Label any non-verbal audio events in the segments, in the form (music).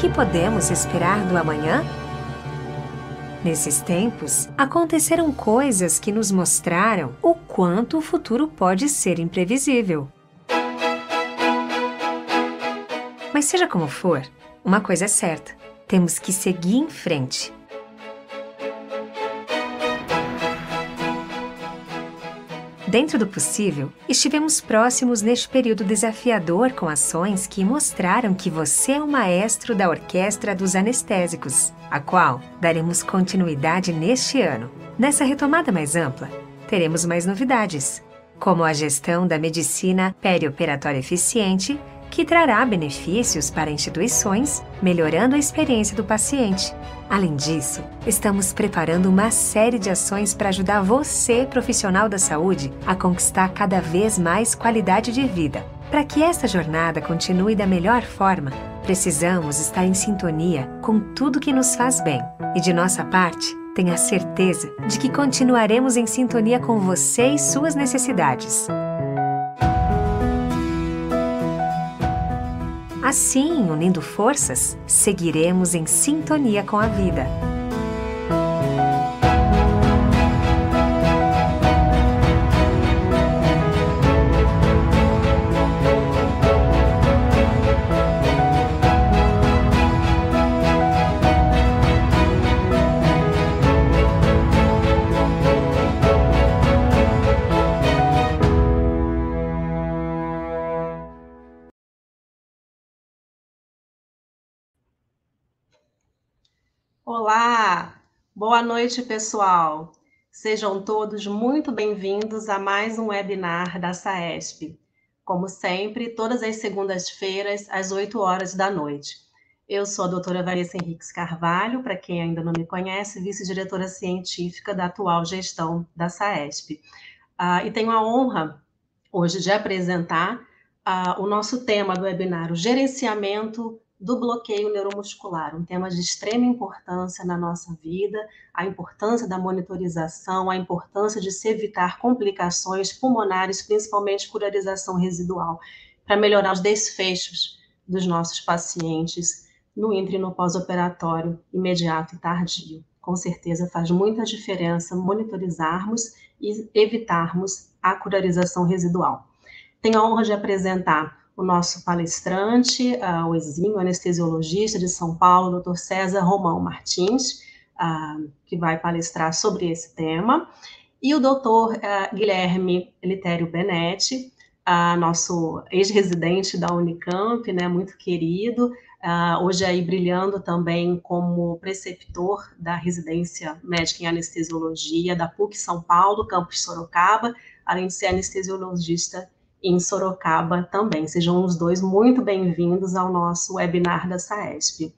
que podemos esperar do amanhã? Nesses tempos, aconteceram coisas que nos mostraram o quanto o futuro pode ser imprevisível. Mas seja como for, uma coisa é certa: temos que seguir em frente. Dentro do possível, estivemos próximos neste período desafiador com ações que mostraram que você é o maestro da Orquestra dos Anestésicos, a qual daremos continuidade neste ano. Nessa retomada mais ampla, teremos mais novidades, como a gestão da medicina perioperatória eficiente que trará benefícios para instituições, melhorando a experiência do paciente. Além disso, estamos preparando uma série de ações para ajudar você, profissional da saúde, a conquistar cada vez mais qualidade de vida. Para que esta jornada continue da melhor forma, precisamos estar em sintonia com tudo que nos faz bem. E de nossa parte, tenha certeza de que continuaremos em sintonia com você e suas necessidades. Assim, unindo forças, seguiremos em sintonia com a vida. Olá, boa noite, pessoal. Sejam todos muito bem-vindos a mais um webinar da SAESP. Como sempre, todas as segundas-feiras, às 8 horas da noite. Eu sou a doutora Vanessa Henriques Carvalho, para quem ainda não me conhece, vice-diretora científica da atual gestão da SAESP. Uh, e tenho a honra hoje de apresentar uh, o nosso tema do webinar, o gerenciamento do bloqueio neuromuscular, um tema de extrema importância na nossa vida, a importância da monitorização, a importância de se evitar complicações pulmonares, principalmente curarização residual, para melhorar os desfechos dos nossos pacientes no intra e no pós-operatório imediato e tardio. Com certeza faz muita diferença monitorizarmos e evitarmos a curarização residual. Tenho a honra de apresentar o nosso palestrante, uh, o exímio anestesiologista de São Paulo, Dr. César Romão Martins, uh, que vai palestrar sobre esse tema, e o Dr. Uh, Guilherme Elitério Benetti, nosso ex-residente da Unicamp, né, muito querido, hoje aí brilhando também como preceptor da residência médica em anestesiologia da PUC São Paulo, campus Sorocaba, além de ser anestesiologista em Sorocaba também. Sejam os dois muito bem-vindos ao nosso webinar da SAESP.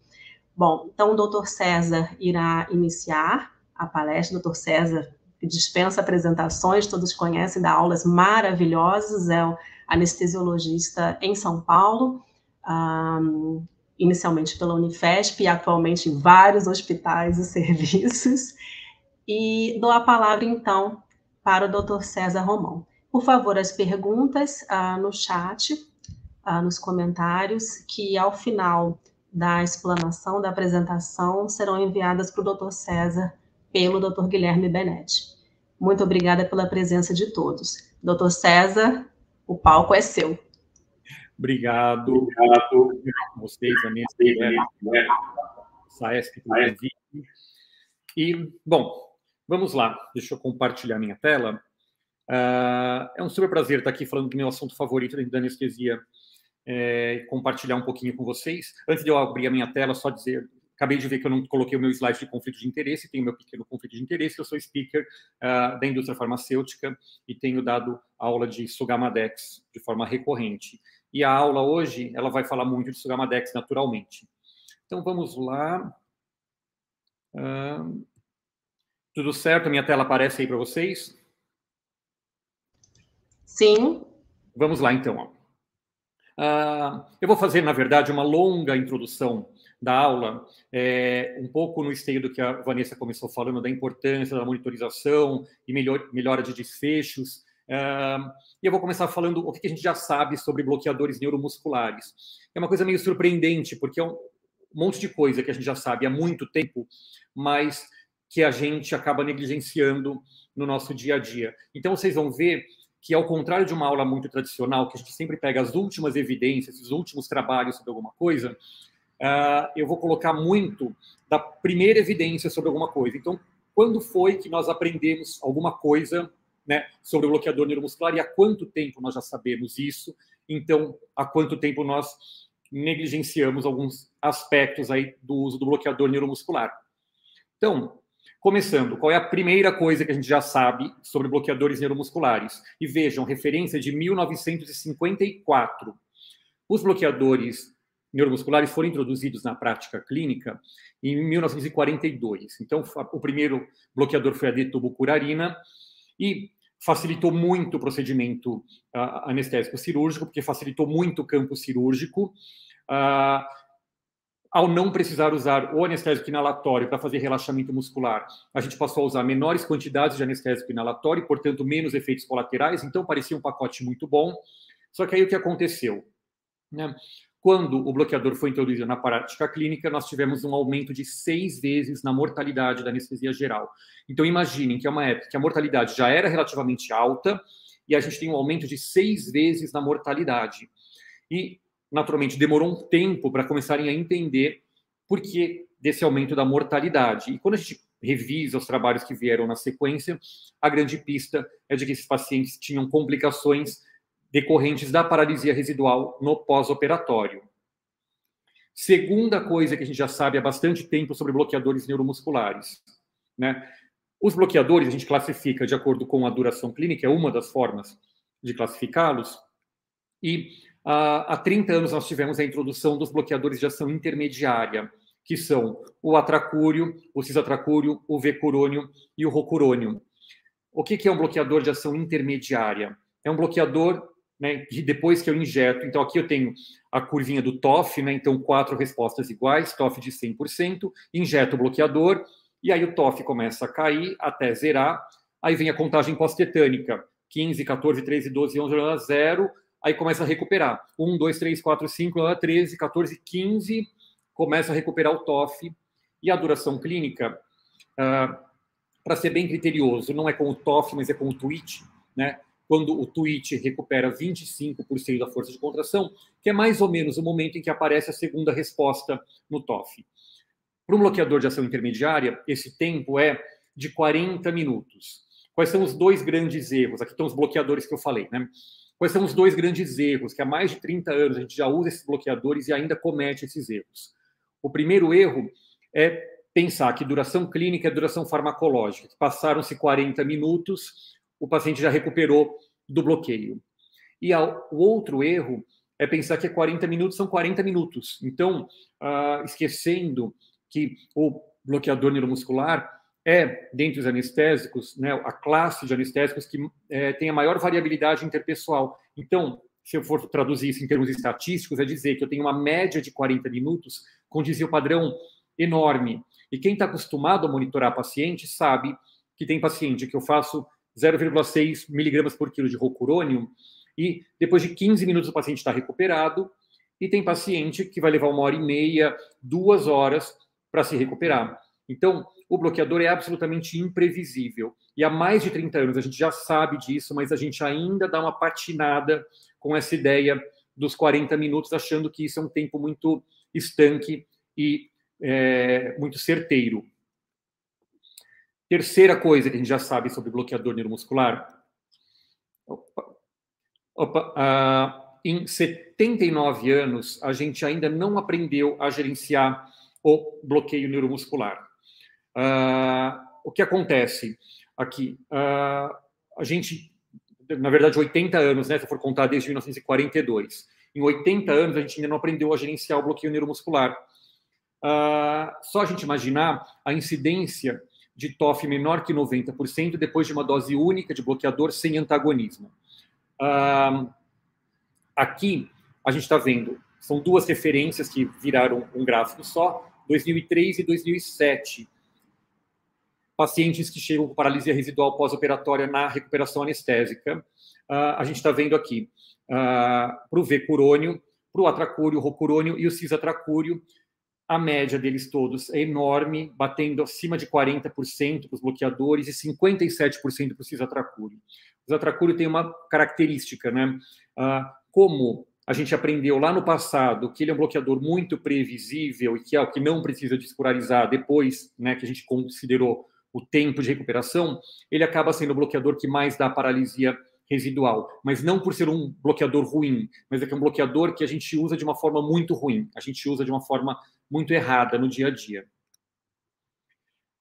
Bom, então o doutor César irá iniciar a palestra. Doutor César dispensa apresentações, todos conhecem, dá aulas maravilhosas, é o anestesiologista em São Paulo, um, inicialmente pela Unifesp e atualmente em vários hospitais e (laughs) serviços. E dou a palavra, então, para o doutor César Romão. Por favor, as perguntas ah, no chat, ah, nos comentários, que ao final da explanação, da apresentação, serão enviadas para o Dr. César pelo Dr. Guilherme Benetti. Muito obrigada pela presença de todos. Dr. César, o palco é seu. Obrigado. Obrigado. Vocês, a minha Saesc, E, bom, vamos lá. Deixa eu compartilhar minha tela. Uh, é um super prazer estar aqui falando do meu assunto favorito da anestesia é, e compartilhar um pouquinho com vocês. Antes de eu abrir a minha tela, só dizer, acabei de ver que eu não coloquei o meu slide de conflito de interesse, tenho meu pequeno conflito de interesse, eu sou speaker uh, da indústria farmacêutica e tenho dado aula de Sugamadex de forma recorrente. E a aula hoje, ela vai falar muito de Sugamadex naturalmente. Então, vamos lá. Uh, tudo certo? A minha tela aparece aí para vocês? Sim. Vamos lá, então. Uh, eu vou fazer, na verdade, uma longa introdução da aula, é, um pouco no esteio do que a Vanessa começou falando, da importância da monitorização e melhor, melhora de desfechos. Uh, e eu vou começar falando o que a gente já sabe sobre bloqueadores neuromusculares. É uma coisa meio surpreendente, porque é um, um monte de coisa que a gente já sabe há muito tempo, mas que a gente acaba negligenciando no nosso dia a dia. Então, vocês vão ver que, ao contrário de uma aula muito tradicional, que a gente sempre pega as últimas evidências, os últimos trabalhos sobre alguma coisa, uh, eu vou colocar muito da primeira evidência sobre alguma coisa. Então, quando foi que nós aprendemos alguma coisa né, sobre o bloqueador neuromuscular e há quanto tempo nós já sabemos isso? Então, há quanto tempo nós negligenciamos alguns aspectos aí do uso do bloqueador neuromuscular? Então, começando, qual é a primeira coisa que a gente já sabe sobre bloqueadores neuromusculares? E vejam, referência de 1954. Os bloqueadores neuromusculares foram introduzidos na prática clínica em 1942. Então, o primeiro bloqueador foi a detubucurarina e facilitou muito o procedimento uh, anestésico cirúrgico, porque facilitou muito o campo cirúrgico. Uh, ao não precisar usar o anestésico inalatório para fazer relaxamento muscular, a gente passou a usar menores quantidades de anestésico inalatório, portanto, menos efeitos colaterais, então parecia um pacote muito bom. Só que aí o que aconteceu? Né? Quando o bloqueador foi introduzido na prática clínica, nós tivemos um aumento de seis vezes na mortalidade da anestesia geral. Então, imaginem que é uma época que a mortalidade já era relativamente alta e a gente tem um aumento de seis vezes na mortalidade. E, naturalmente, demorou um tempo para começarem a entender por que desse aumento da mortalidade. E quando a gente revisa os trabalhos que vieram na sequência, a grande pista é de que esses pacientes tinham complicações decorrentes da paralisia residual no pós-operatório. Segunda coisa que a gente já sabe há bastante tempo sobre bloqueadores neuromusculares. Né? Os bloqueadores a gente classifica de acordo com a duração clínica, é uma das formas de classificá-los. E há 30 anos nós tivemos a introdução dos bloqueadores de ação intermediária, que são o atracúrio, o cisatracúrio, o vecurônio e o rocurônio. O que é um bloqueador de ação intermediária? É um bloqueador né, depois que eu injeto, então aqui eu tenho a curvinha do TOF, né, então quatro respostas iguais, TOF de 100%, injeto o bloqueador, e aí o TOF começa a cair até zerar, aí vem a contagem pós-tetânica, 15, 14, 13, 12, 11, 0, aí começa a recuperar, 1, 2, 3, 4, 5, 13, 14, 15, começa a recuperar o TOF, e a duração clínica, uh, para ser bem criterioso, não é com o TOF, mas é com o TWIT, né, quando o tweet recupera 25% da força de contração, que é mais ou menos o momento em que aparece a segunda resposta no TOF. Para um bloqueador de ação intermediária, esse tempo é de 40 minutos. Quais são os dois grandes erros? Aqui estão os bloqueadores que eu falei, né? Quais são os dois grandes erros que há mais de 30 anos a gente já usa esses bloqueadores e ainda comete esses erros? O primeiro erro é pensar que duração clínica é duração farmacológica. Passaram-se 40 minutos, o paciente já recuperou do bloqueio. E o outro erro é pensar que 40 minutos são 40 minutos. Então, uh, esquecendo que o bloqueador neuromuscular é, dentre os anestésicos, né, a classe de anestésicos que é, tem a maior variabilidade interpessoal. Então, se eu for traduzir isso em termos estatísticos, é dizer que eu tenho uma média de 40 minutos com desvio padrão enorme. E quem está acostumado a monitorar paciente sabe que tem paciente que eu faço 0,6 miligramas por quilo de rocurônio, e depois de 15 minutos o paciente está recuperado, e tem paciente que vai levar uma hora e meia, duas horas para se recuperar. Então, o bloqueador é absolutamente imprevisível. E há mais de 30 anos a gente já sabe disso, mas a gente ainda dá uma patinada com essa ideia dos 40 minutos, achando que isso é um tempo muito estanque e é, muito certeiro. Terceira coisa que a gente já sabe sobre bloqueador neuromuscular. Opa, opa, uh, em 79 anos, a gente ainda não aprendeu a gerenciar o bloqueio neuromuscular. Uh, o que acontece aqui? Uh, a gente, na verdade, 80 anos, né, se for contar desde 1942. Em 80 anos, a gente ainda não aprendeu a gerenciar o bloqueio neuromuscular. Uh, só a gente imaginar a incidência de TOF menor que 90% depois de uma dose única de bloqueador sem antagonismo. aqui, a gente está vendo, são duas referências que viraram um gráfico só, 2003 e 2007. Pacientes que chegam com paralisia residual pós-operatória na recuperação anestésica. Uh, a gente está vendo aqui uh, para o V-curônio, para o atracúrio, o rocurônio e o cisatracúrio, a média deles todos é enorme, batendo acima de 40% para os bloqueadores e 57% para o cisatracure. O cisatracure tem uma característica, né? Ah, como a gente aprendeu lá no passado que ele é um bloqueador muito previsível e que é o que não precisa descuralizar depois, né, que a gente considerou o tempo de recuperação, ele acaba sendo o bloqueador que mais dá paralisia residual, mas não por ser um bloqueador ruim, mas é que é um bloqueador que a gente usa de uma forma muito ruim, a gente usa de uma forma muito errada no dia a dia.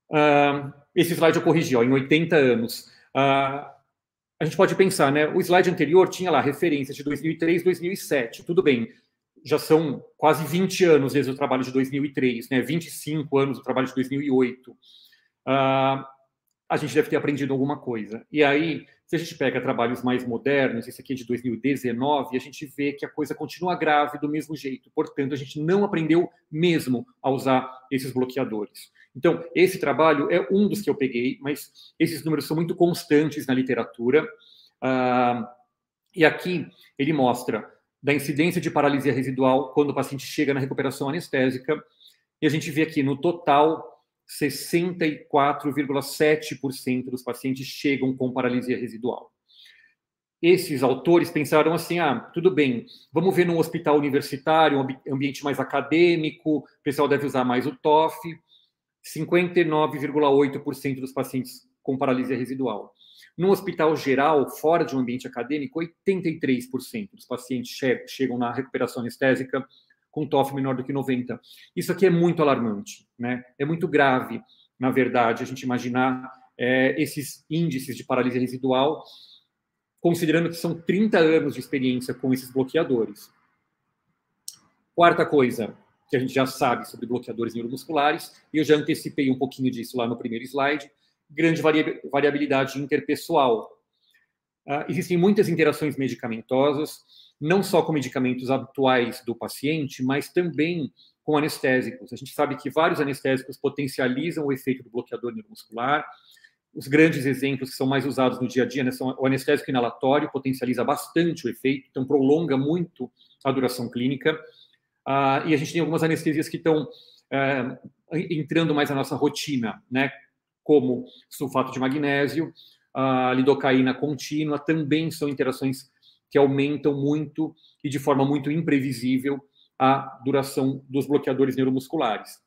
Uh, esse slide eu corrigi, ó, em 80 anos. Uh, a gente pode pensar, né? O slide anterior tinha lá referência de 2003, 2007. Tudo bem, já são quase 20 anos desde o trabalho de 2003, né? 25 anos do trabalho de 2008. Uh, a gente deve ter aprendido alguma coisa. E aí, se a gente pega trabalhos mais modernos, esse aqui é de 2019, a gente vê que a coisa continua grave do mesmo jeito. Portanto, a gente não aprendeu mesmo a usar esses bloqueadores. Então, esse trabalho é um dos que eu peguei, mas esses números são muito constantes na literatura. Ah, e aqui ele mostra da incidência de paralisia residual quando o paciente chega na recuperação anestésica. E a gente vê aqui no total 64,7% dos pacientes chegam com paralisia residual. Esses autores pensaram assim: ah, tudo bem, vamos ver num hospital universitário, um ambiente mais acadêmico, o pessoal deve usar mais o TOF. 59,8% dos pacientes com paralisia residual. No hospital geral, fora de um ambiente acadêmico, 83% dos pacientes che chegam na recuperação anestésica com TOF menor do que 90. Isso aqui é muito alarmante, né? É muito grave, na verdade, a gente imaginar é, esses índices de paralisia residual, considerando que são 30 anos de experiência com esses bloqueadores. Quarta coisa, que a gente já sabe sobre bloqueadores neuromusculares, e eu já antecipei um pouquinho disso lá no primeiro slide, grande variabilidade interpessoal. Uh, existem muitas interações medicamentosas, não só com medicamentos habituais do paciente, mas também com anestésicos. A gente sabe que vários anestésicos potencializam o efeito do bloqueador neuromuscular. Os grandes exemplos que são mais usados no dia a dia né, são o anestésico inalatório, potencializa bastante o efeito, então prolonga muito a duração clínica. Uh, e a gente tem algumas anestesias que estão uh, entrando mais na nossa rotina, né? Como sulfato de magnésio, a lidocaína contínua, também são interações que aumentam muito e de forma muito imprevisível a duração dos bloqueadores neuromusculares.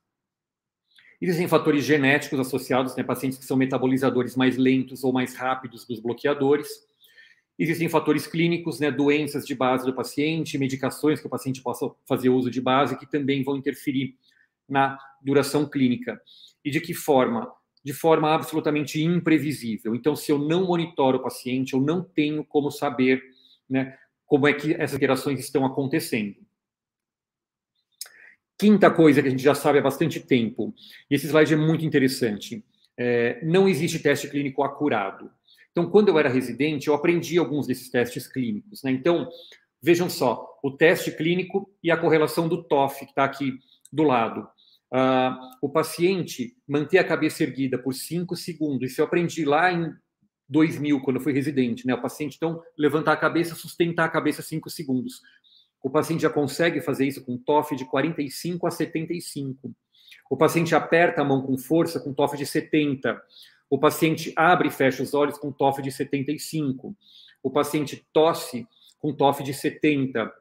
Existem fatores genéticos associados, né, pacientes que são metabolizadores mais lentos ou mais rápidos dos bloqueadores, Existem fatores clínicos, né, doenças de base do paciente, medicações que o paciente possa fazer uso de base, que também vão interferir na duração clínica. E de que forma? De forma absolutamente imprevisível. Então, se eu não monitoro o paciente, eu não tenho como saber né, como é que essas interações estão acontecendo. Quinta coisa que a gente já sabe há bastante tempo, e esse slide é muito interessante: é, não existe teste clínico acurado. Então, quando eu era residente, eu aprendi alguns desses testes clínicos. Né? Então, vejam só, o teste clínico e a correlação do TOF, que está aqui do lado. Uh, o paciente manter a cabeça erguida por 5 segundos. Isso eu aprendi lá em 2000, quando eu fui residente. Né? O paciente, então, levantar a cabeça, sustentar a cabeça 5 segundos. O paciente já consegue fazer isso com TOF de 45 a 75. O paciente aperta a mão com força com TOF de 70. O paciente abre e fecha os olhos com TOF de 75. O paciente tosse com TOF de 70.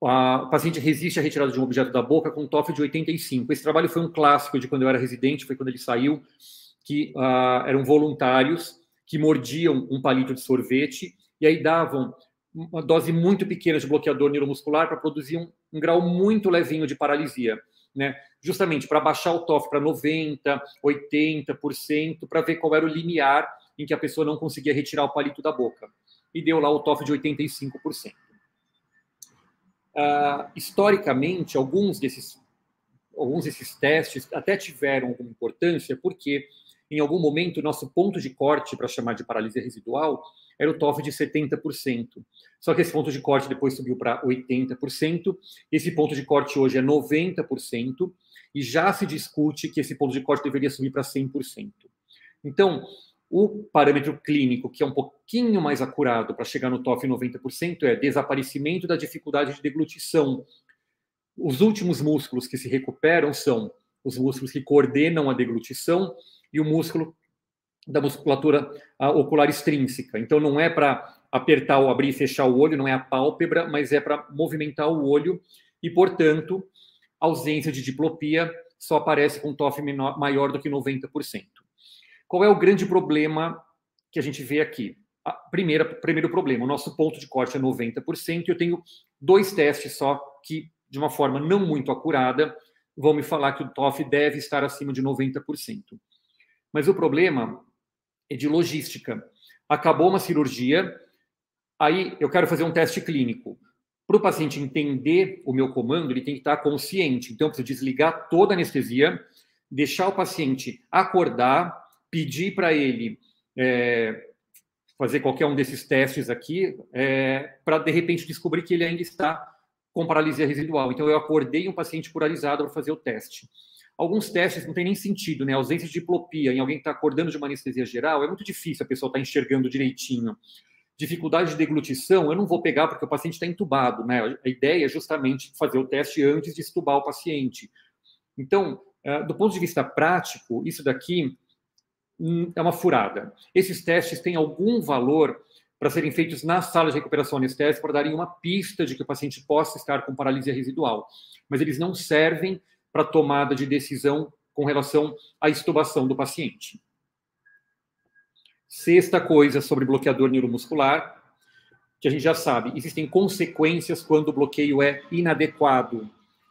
O paciente resiste à retirada de um objeto da boca com TOF de 85. Esse trabalho foi um clássico de quando eu era residente, foi quando ele saiu, que uh, eram voluntários que mordiam um palito de sorvete e aí davam uma dose muito pequena de bloqueador neuromuscular para produzir um, um grau muito levinho de paralisia né? justamente para baixar o TOF para 90%, 80%, para ver qual era o limiar em que a pessoa não conseguia retirar o palito da boca. E deu lá o TOF de 85%. Uh, ah, historicamente, alguns desses, alguns desses testes até tiveram alguma importância, porque em algum momento, nosso ponto de corte, para chamar de paralisia residual, era o TOF de 70%. Só que esse ponto de corte depois subiu para 80%, esse ponto de corte hoje é 90%, e já se discute que esse ponto de corte deveria subir para 100%. Então, o parâmetro clínico, que é um pouquinho mais acurado para chegar no TOF 90%, é desaparecimento da dificuldade de deglutição. os últimos músculos que se recuperam são os músculos que coordenam a deglutição e o músculo da musculatura ocular extrínseca. Então, não é para apertar ou abrir e fechar o olho, não é a pálpebra, mas é para movimentar o olho e, portanto, ausência de diplopia só aparece com TOF maior do que 90%. Qual é o grande problema que a gente vê aqui? A primeira, primeiro problema, o nosso ponto de corte é 90%, eu tenho dois testes só que, de uma forma não muito acurada, vão me falar que o TOF deve estar acima de 90%. Mas o problema é de logística. Acabou uma cirurgia, aí eu quero fazer um teste clínico. Para o paciente entender o meu comando, ele tem que estar consciente. Então, eu preciso desligar toda a anestesia, deixar o paciente acordar, pedir para ele é, fazer qualquer um desses testes aqui, é, para de repente descobrir que ele ainda está com paralisia residual. Então, eu acordei um paciente paralisado para fazer o teste. Alguns testes não tem nem sentido, né? A ausência de diplopia em alguém que está acordando de uma anestesia geral é muito difícil a pessoa estar tá enxergando direitinho. Dificuldade de deglutição, eu não vou pegar porque o paciente está entubado, né? A ideia é justamente fazer o teste antes de estubar o paciente. Então, é, do ponto de vista prático, isso daqui hum, é uma furada. Esses testes têm algum valor para serem feitos na sala de recuperação anestésica para darem uma pista de que o paciente possa estar com paralisia residual, mas eles não servem para tomada de decisão com relação à estubação do paciente. Sexta coisa sobre bloqueador neuromuscular, que a gente já sabe, existem consequências quando o bloqueio é inadequado.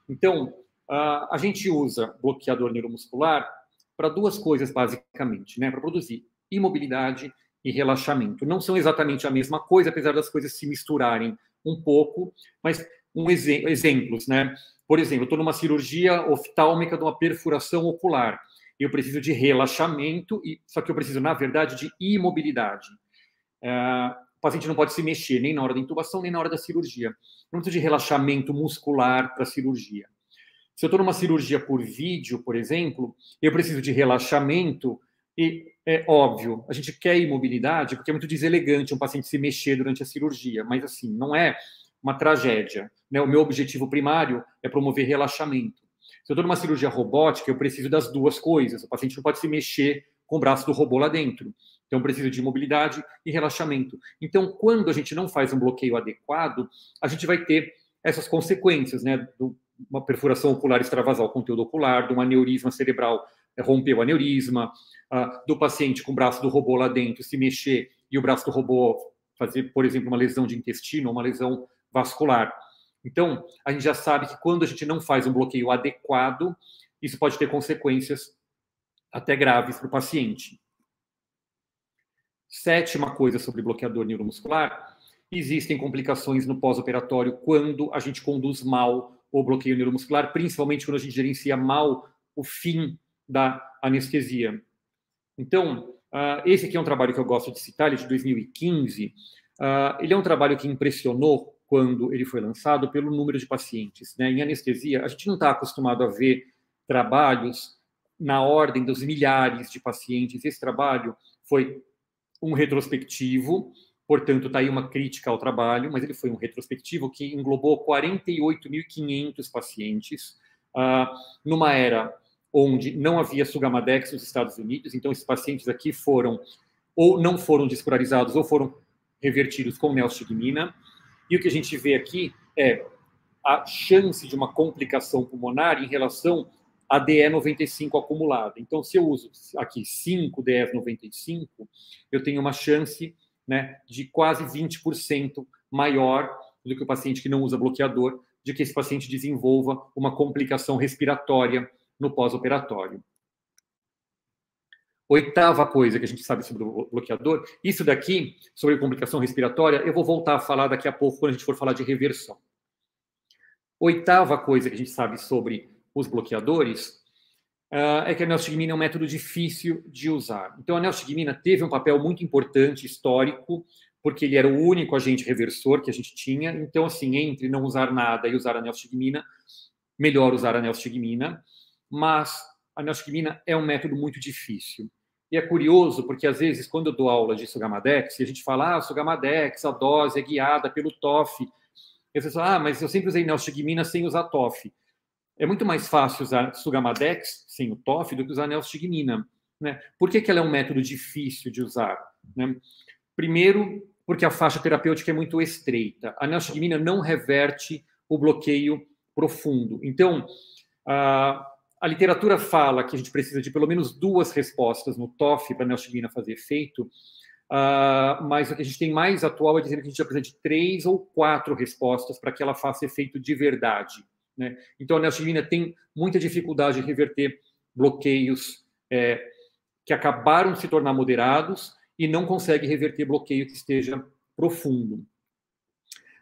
Então, a gente usa bloqueador neuromuscular para duas coisas, basicamente, né? Para produzir imobilidade e relaxamento. Não são exatamente a mesma coisa, apesar das coisas se misturarem um pouco, mas um ex exemplos, né? Por exemplo, eu estou numa cirurgia oftálmica de uma perfuração ocular. Eu preciso de relaxamento, e só que eu preciso, na verdade, de imobilidade. Uh, o paciente não pode se mexer nem na hora da intubação, nem na hora da cirurgia. Eu não preciso de relaxamento muscular para a cirurgia. Se eu estou numa cirurgia por vídeo, por exemplo, eu preciso de relaxamento e é óbvio, a gente quer imobilidade porque é muito deselegante um paciente se mexer durante a cirurgia, mas assim, não é uma tragédia. Né? O meu objetivo primário é promover relaxamento. Se eu estou numa cirurgia robótica, eu preciso das duas coisas. O paciente não pode se mexer com o braço do robô lá dentro. Então, preciso de mobilidade e relaxamento. Então, quando a gente não faz um bloqueio adequado, a gente vai ter essas consequências, né? Do, uma perfuração ocular extravasal, conteúdo ocular, de um aneurisma cerebral é, romper o aneurisma, do paciente com o braço do robô lá dentro se mexer e o braço do robô fazer, por exemplo, uma lesão de intestino, uma lesão vascular. Então, a gente já sabe que quando a gente não faz um bloqueio adequado, isso pode ter consequências até graves para o paciente. Sétima coisa sobre bloqueador neuromuscular: existem complicações no pós-operatório quando a gente conduz mal o bloqueio neuromuscular, principalmente quando a gente gerencia mal o fim da anestesia. Então, uh, esse aqui é um trabalho que eu gosto de citar, ele é de 2015. Uh, ah, ele é um trabalho que impressionou quando ele foi lançado pelo número de pacientes. Né? Em anestesia, a gente não está acostumado a ver trabalhos na ordem dos milhares de pacientes. Esse trabalho foi um retrospectivo, portanto, está aí uma crítica ao trabalho, mas ele foi um retrospectivo que englobou 48.500 pacientes, uh, numa era onde não havia Sugamadex nos Estados Unidos, então esses pacientes aqui foram ou não foram descurarizados ou foram revertidos com neostigmina. E o que a gente vê aqui é a chance de uma complicação pulmonar em relação a DE95 acumulada. Então, se eu uso aqui 5 DE95, eu tenho uma chance né, de quase 20% maior do que o paciente que não usa bloqueador, de que esse paciente desenvolva uma complicação respiratória no pós-operatório. Oitava coisa que a gente sabe sobre o bloqueador, isso daqui, sobre complicação respiratória, eu vou voltar a falar daqui a pouco quando a gente for falar de reversão. Oitava coisa que a gente sabe sobre os bloqueadores uh, é que a neostigmina é um método difícil de usar. Então, a neostigmina teve um papel muito importante, histórico, porque ele era o único agente reversor que a gente tinha. Então, assim, entre não usar nada e usar a neostigmina, melhor usar a neostigmina mas a neostigmina é um método muito difícil. E é curioso, porque às vezes, quando eu dou aula de Sugamadex, e a gente fala, ah, Sugamadex, a dose é guiada pelo TOF. E as pessoas ah, mas eu sempre usei neostigmina sem usar TOF. é muito mais fácil usar Sugamadex sem o TOF do que usar neostigmina. Né? Por que, que ela é um método difícil de usar? Né? Primeiro, porque a faixa terapêutica é muito estreita. A neostigmina não reverte o bloqueio profundo. Então, a, a literatura fala que a gente precisa de pelo menos duas respostas no TOF para a neostigmina fazer efeito, uh, mas o que a gente tem mais atual é dizendo que a gente precisa de três ou quatro respostas para que ela faça efeito de verdade. Né? Então, a neostigmina tem muita dificuldade em reverter bloqueios é, que acabaram de se tornar moderados e não consegue reverter bloqueio que esteja profundo.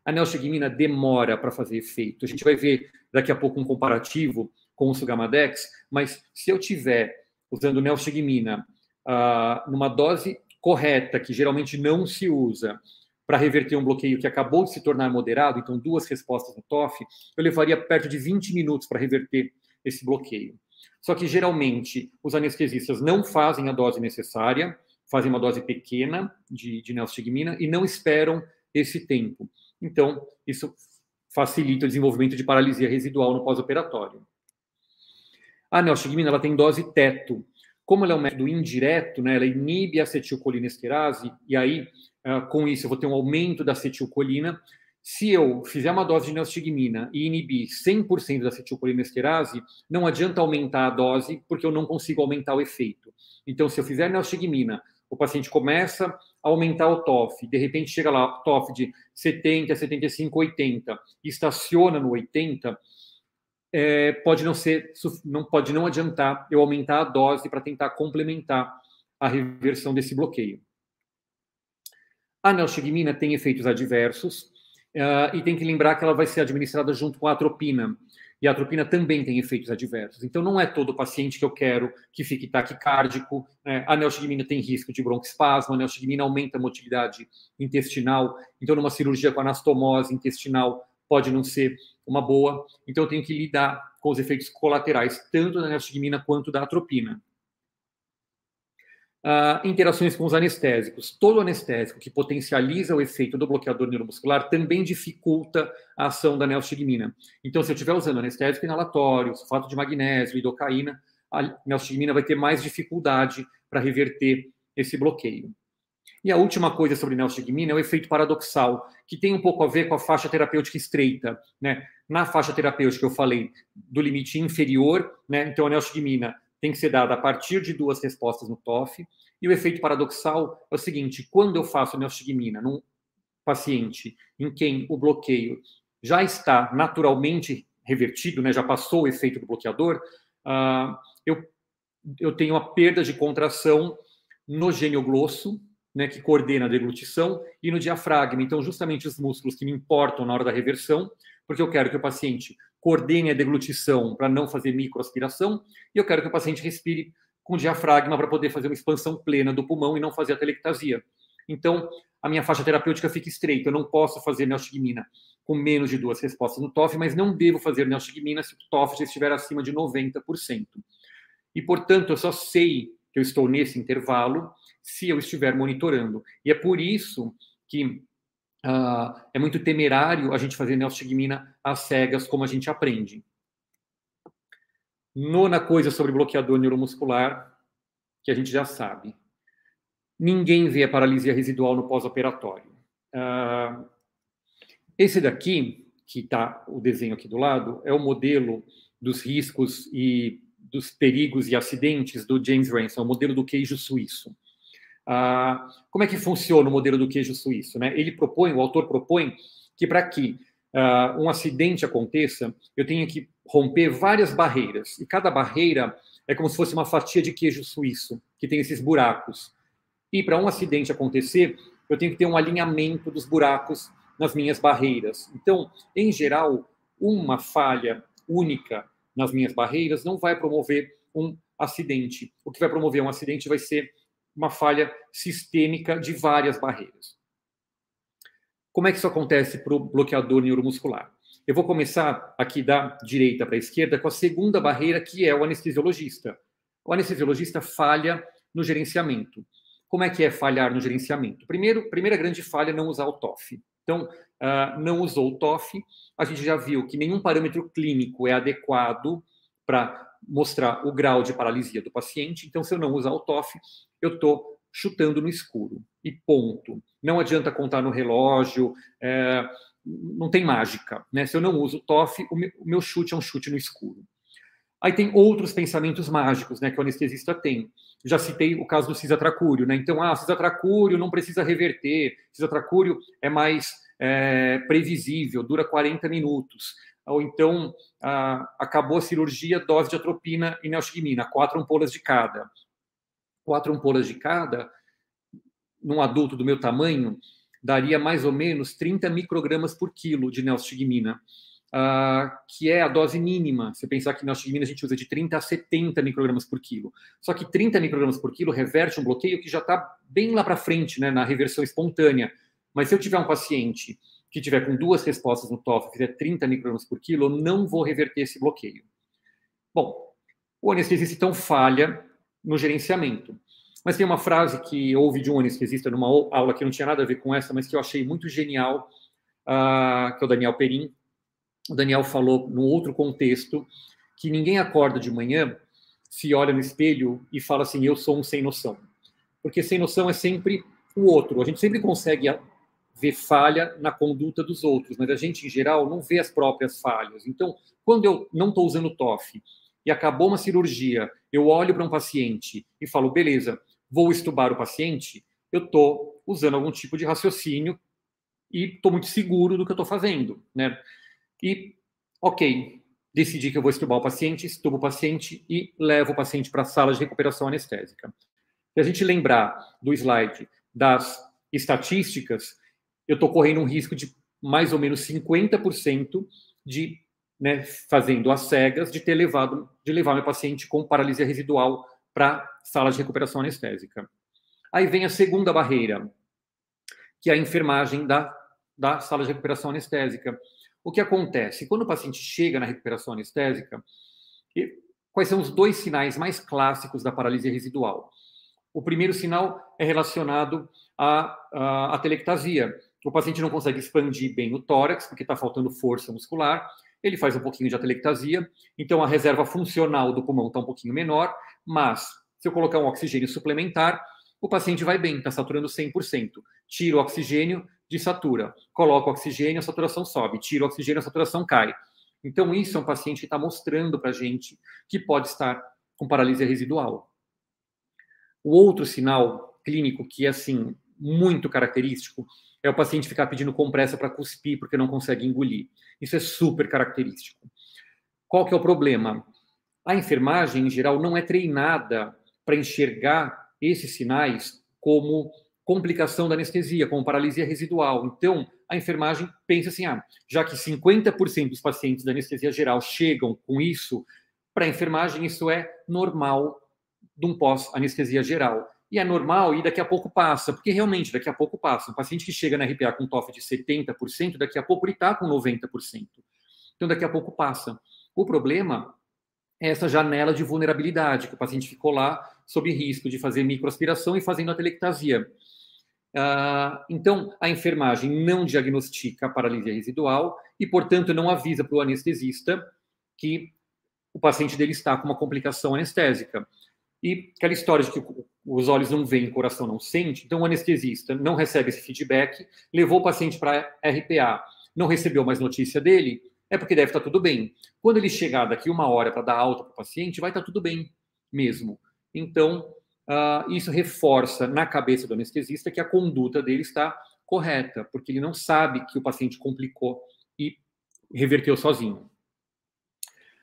A neostigmina demora para fazer efeito. A gente vai ver daqui a pouco um comparativo com o Sugamadex, mas se eu tiver usando neostigmina uh, numa dose correta, que geralmente não se usa, para reverter um bloqueio que acabou de se tornar moderado, então duas respostas no TOF, eu levaria perto de 20 minutos para reverter esse bloqueio. Só que geralmente os anestesistas não fazem a dose necessária, fazem uma dose pequena de, de neostigmina e não esperam esse tempo. Então, isso facilita o desenvolvimento de paralisia residual no pós-operatório. A neostigmina ela tem dose teto. Como ela é um método indireto, né, ela inibe a acetilcolinesterase, e aí, uh, com isso, eu vou ter um aumento da acetilcolina. Se eu fizer uma dose de neostigmina e inibir 100% da acetilcolinesterase, não adianta aumentar a dose, porque eu não consigo aumentar o efeito. Então, se eu fizer neostigmina o paciente começa a aumentar o TOF, de repente chega lá, TOF de 70, 75, 80, e estaciona no 80, é, pode não ser, não pode não adiantar eu aumentar a dose para tentar complementar a reversão desse bloqueio. A neostigmina tem efeitos adversos uh, e tem que lembrar que ela vai ser administrada junto com a atropina. E a atropina também tem efeitos adversos. Então, não é todo paciente que eu quero que fique taquicárdico. Né? A neostigmina tem risco de broncoespasmo, a neostigmina aumenta a motilidade intestinal. Então, numa cirurgia com anastomose intestinal, pode não ser uma boa. Então, eu tenho que lidar com os efeitos colaterais, tanto da neostigmina quanto da atropina. Uh, interações com os anestésicos. Todo anestésico que potencializa o efeito do bloqueador neuromuscular também dificulta a ação da neostigmina. Então, se eu estiver usando anestésico inalatório, sulfato de magnésio, lidocaína, a neostigmina vai ter mais dificuldade para reverter esse bloqueio. E a última coisa sobre neostigmina é o efeito paradoxal, que tem um pouco a ver com a faixa terapêutica estreita. Né? Na faixa terapêutica, eu falei do limite inferior, né? então a neostigmina tem que ser dada a partir de duas respostas no TOF. E o efeito paradoxal é o seguinte: quando eu faço neostigmina num paciente em quem o bloqueio já está naturalmente revertido, né, já passou o efeito do bloqueador, uh, eu, eu tenho a perda de contração no genioglosso, né, que coordena a deglutição, e no diafragma. Então, justamente os músculos que me importam na hora da reversão, porque eu quero que o paciente coordene a deglutição para não fazer microaspiração, e eu quero que o paciente respire com diafragma para poder fazer uma expansão plena do pulmão e não fazer a telectasia. Então, a minha faixa terapêutica fica estreita. Eu não posso fazer neostigmina com menos de duas respostas no TOF, mas não devo fazer neostigmina se o TOF já estiver acima de 90%. E, portanto, eu só sei que eu estou nesse intervalo se eu estiver monitorando. E é por isso que uh, é muito temerário a gente fazer neostigmina às cegas, como a gente aprende. Nona coisa sobre bloqueador neuromuscular, que a gente já sabe. Ninguém vê a paralisia residual no pós-operatório. Uh, esse daqui, que está o desenho aqui do lado, é o modelo dos riscos e dos perigos e acidentes do James Ransom, o modelo do queijo suíço. Ah, como é que funciona o modelo do queijo suíço? Né? Ele propõe, o autor propõe, que para que ah, um acidente aconteça, eu tenha que romper várias barreiras. E cada barreira é como se fosse uma fatia de queijo suíço, que tem esses buracos. E para um acidente acontecer, eu tenho que ter um alinhamento dos buracos nas minhas barreiras. Então, em geral, uma falha única nas minhas barreiras não vai promover um acidente. O que vai promover um acidente vai ser uma falha sistêmica de várias barreiras. Como é que isso acontece para o bloqueador neuromuscular? Eu vou começar aqui da direita para a esquerda com a segunda barreira, que é o anestesiologista. O anestesiologista falha no gerenciamento. Como é que é falhar no gerenciamento? Primeiro, primeira grande falha não usar o TOF. Então, uh, não usou o TOF, a gente já viu que nenhum parâmetro clínico é adequado para mostrar o grau de paralisia do paciente. Então, se eu não usar o TOF, eu estou chutando no escuro. E ponto. Não adianta contar no relógio, é, não tem mágica. Né? Se eu não uso o TOF, o meu, o meu chute é um chute no escuro. Aí tem outros pensamentos mágicos né, que o anestesista tem. Já citei o caso do cisatracúrio. Né? Então, ah, cisatracúrio não precisa reverter, cisatracúrio é mais é, previsível, dura 40 minutos. Ou então, ah, acabou a cirurgia, dose de atropina e neostigmina, quatro ampolas de cada. Quatro ampolas de cada, num adulto do meu tamanho, daria mais ou menos 30 microgramas por quilo de neostigmina uh, que é a dose mínima. Se pensar que na oxigmina a gente usa de 30 a 70 microgramas por quilo. Só que 30 microgramas por quilo reverte um bloqueio que já está bem lá para frente, né, na reversão espontânea. Mas se eu tiver um paciente que tiver com duas respostas no TOF, fizer 30 microgramas por quilo, eu não vou reverter esse bloqueio. Bom, o anestesista então falha no gerenciamento. Mas tem uma frase que ouvi de um anestesista numa aula que não tinha nada a ver com essa, mas que eu achei muito genial, uh, que é o Daniel Perin, o Daniel falou no outro contexto que ninguém acorda de manhã, se olha no espelho e fala assim: eu sou um sem noção. Porque sem noção é sempre o outro. A gente sempre consegue ver falha na conduta dos outros, mas a gente, em geral, não vê as próprias falhas. Então, quando eu não estou usando TOF e acabou uma cirurgia, eu olho para um paciente e falo: beleza, vou estubar o paciente, eu estou usando algum tipo de raciocínio e estou muito seguro do que eu estou fazendo, né? E, ok, decidi que eu vou estubar o paciente, estubo o paciente e levo o paciente para a sala de recuperação anestésica. Se a gente lembrar do slide das estatísticas, eu estou correndo um risco de mais ou menos 50% de, né, fazendo as cegas, de ter levado, de levar meu paciente com paralisia residual para sala de recuperação anestésica. Aí vem a segunda barreira, que é a enfermagem da, da sala de recuperação anestésica. O que acontece? Quando o paciente chega na recuperação anestésica, quais são os dois sinais mais clássicos da paralisia residual? O primeiro sinal é relacionado à, à, à telectasia. O paciente não consegue expandir bem o tórax, porque está faltando força muscular. Ele faz um pouquinho de atelectasia, então a reserva funcional do pulmão está um pouquinho menor, mas se eu colocar um oxigênio suplementar, o paciente vai bem, está saturando 100%. Tira o oxigênio, desatura. Coloca o oxigênio, a saturação sobe. Tira o oxigênio, a saturação cai. Então, isso é um paciente que está mostrando para a gente que pode estar com paralisia residual. O outro sinal clínico que é, assim, muito característico é o paciente ficar pedindo compressa para cuspir porque não consegue engolir. Isso é super característico. Qual que é o problema? A enfermagem, em geral, não é treinada para enxergar esses sinais como complicação da anestesia, como paralisia residual. Então, a enfermagem pensa assim: ah, já que 50% dos pacientes da anestesia geral chegam com isso, para a enfermagem isso é normal de um pós-anestesia geral. E é normal e daqui a pouco passa, porque realmente daqui a pouco passa. Um paciente que chega na RPA com TOF de 70%, daqui a pouco ele está com 90%. Então, daqui a pouco passa. O problema é essa janela de vulnerabilidade, que o paciente ficou lá sob risco de fazer microaspiração e fazendo a telectasia. Uh, então, a enfermagem não diagnostica a paralisia residual e, portanto, não avisa para o anestesista que o paciente dele está com uma complicação anestésica. E aquela história de que os olhos não veem, o coração não sente, então o anestesista não recebe esse feedback, levou o paciente para RPA, não recebeu mais notícia dele, é porque deve estar tudo bem. Quando ele chegar daqui uma hora para dar alta para o paciente, vai estar tudo bem mesmo. Então, uh, isso reforça na cabeça do anestesista que a conduta dele está correta, porque ele não sabe que o paciente complicou e reverteu sozinho.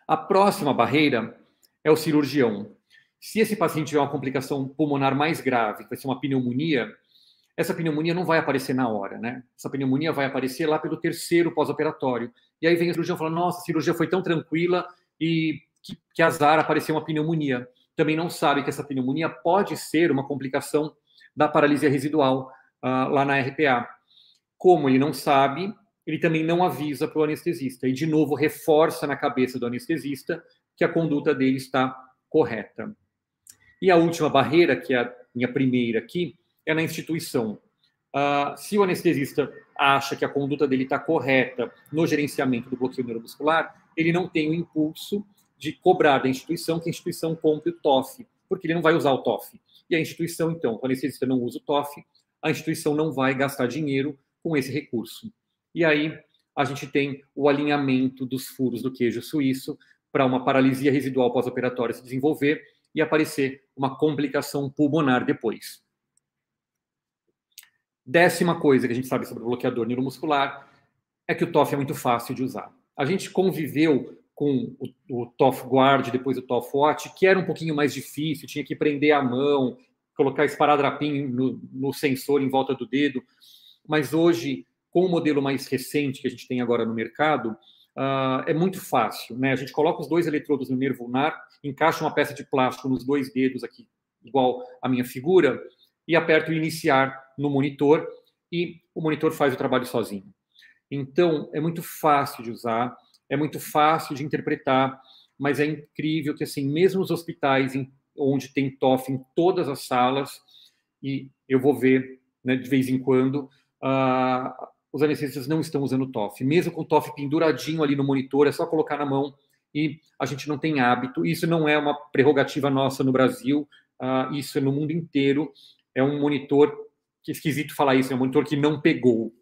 A próxima barreira é o cirurgião. Se esse paciente tiver uma complicação pulmonar mais grave, que vai ser uma pneumonia, essa pneumonia não vai aparecer na hora, né? Essa pneumonia vai aparecer lá pelo terceiro pós-operatório. E aí vem o cirurgião falando: nossa, a cirurgia foi tão tranquila e que, que azar apareceu uma pneumonia também não sabe que essa pneumonia pode ser uma complicação da paralisia residual uh, lá na RPA. Como ele não sabe, ele também não avisa para o anestesista. E, de novo, reforça na cabeça do anestesista que a conduta dele está correta. E a última barreira, que é a minha primeira aqui, é na instituição. Uh, se o anestesista acha que a conduta dele está correta no gerenciamento do bloqueio neuromuscular, ele não tem o impulso de cobrar da instituição que a instituição compre o TOF, porque ele não vai usar o TOF. E a instituição, então, o anestesista não usa o TOF, a instituição não vai gastar dinheiro com esse recurso. E aí a gente tem o alinhamento dos furos do queijo suíço para uma paralisia residual pós-operatória se desenvolver e aparecer uma complicação pulmonar depois. Décima coisa que a gente sabe sobre o bloqueador neuromuscular é que o TOF é muito fácil de usar. A gente conviveu com o, o TOF Guard, depois o TOF Watch, que era um pouquinho mais difícil, tinha que prender a mão, colocar esparadrapinho no, no sensor em volta do dedo. Mas hoje, com o modelo mais recente que a gente tem agora no mercado, uh, é muito fácil. Né? A gente coloca os dois eletrodos no nervo ulnar, encaixa uma peça de plástico nos dois dedos aqui, igual a minha figura, e aperto iniciar no monitor e o monitor faz o trabalho sozinho. Então, é muito fácil de usar, é muito fácil de interpretar, mas é incrível que, assim, mesmo os hospitais em, onde tem TOF em todas as salas, e eu vou ver né, de vez em quando, uh, os anestesistas não estão usando TOF. Mesmo com o TOF penduradinho ali no monitor, é só colocar na mão e a gente não tem hábito. Isso não é uma prerrogativa nossa no Brasil, uh, isso é no mundo inteiro é um monitor, que esquisito falar isso, é um monitor que não pegou.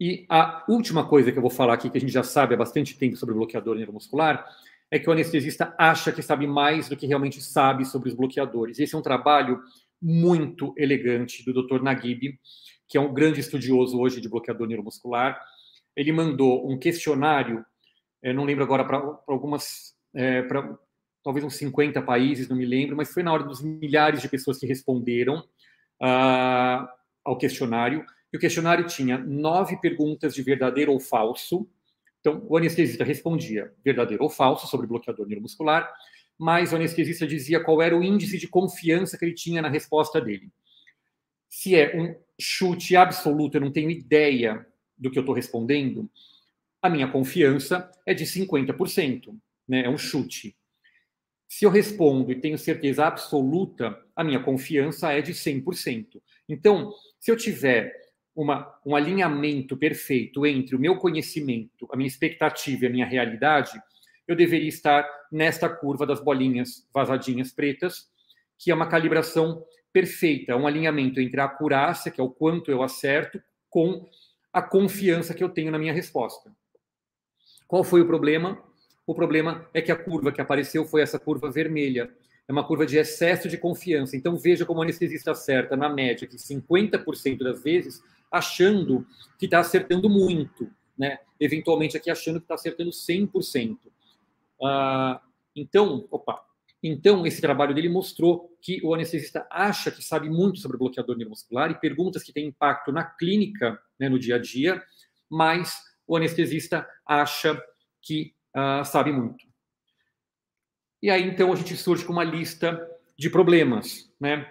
E a última coisa que eu vou falar aqui, que a gente já sabe há bastante tempo sobre o bloqueador neuromuscular, é que o anestesista acha que sabe mais do que realmente sabe sobre os bloqueadores. Esse é um trabalho muito elegante do Dr. Naguib, que é um grande estudioso hoje de bloqueador neuromuscular. Ele mandou um questionário, não lembro agora para algumas, é, para talvez uns 50 países, não me lembro, mas foi na hora dos milhares de pessoas que responderam uh, ao questionário. E o questionário tinha nove perguntas de verdadeiro ou falso. Então, o anestesista respondia verdadeiro ou falso sobre bloqueador neuromuscular, mas o anestesista dizia qual era o índice de confiança que ele tinha na resposta dele. Se é um chute absoluto, eu não tenho ideia do que eu estou respondendo, a minha confiança é de 50%, né? é um chute. Se eu respondo e tenho certeza absoluta, a minha confiança é de 100%. Então, se eu tiver uma, um alinhamento perfeito entre o meu conhecimento, a minha expectativa e a minha realidade, eu deveria estar nesta curva das bolinhas vazadinhas pretas, que é uma calibração perfeita, um alinhamento entre a acurácia, que é o quanto eu acerto, com a confiança que eu tenho na minha resposta. Qual foi o problema? O problema é que a curva que apareceu foi essa curva vermelha. É uma curva de excesso de confiança. Então veja como o anestesista acerta, na média, que 50% das vezes, achando que está acertando muito. Né? Eventualmente aqui achando que está acertando 100%. Ah, então, opa, então, esse trabalho dele mostrou que o anestesista acha que sabe muito sobre bloqueador neuromuscular e perguntas que têm impacto na clínica, né, no dia a dia, mas o anestesista acha que uh, sabe muito. E aí, então, a gente surge com uma lista de problemas. Né?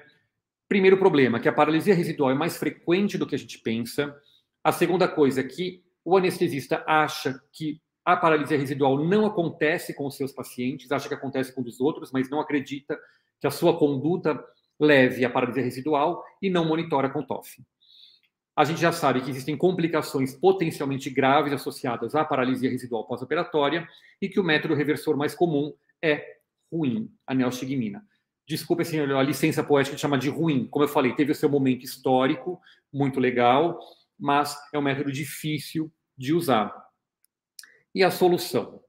Primeiro problema, que a paralisia residual é mais frequente do que a gente pensa. A segunda coisa é que o anestesista acha que a paralisia residual não acontece com os seus pacientes, acha que acontece com os outros, mas não acredita que a sua conduta leve à paralisia residual e não monitora com TOF. A gente já sabe que existem complicações potencialmente graves associadas à paralisia residual pós-operatória e que o método reversor mais comum é ruim, a neostigmina. Desculpe assim, a licença poética de chama de ruim. Como eu falei, teve o seu momento histórico, muito legal, mas é um método difícil de usar. E a solução?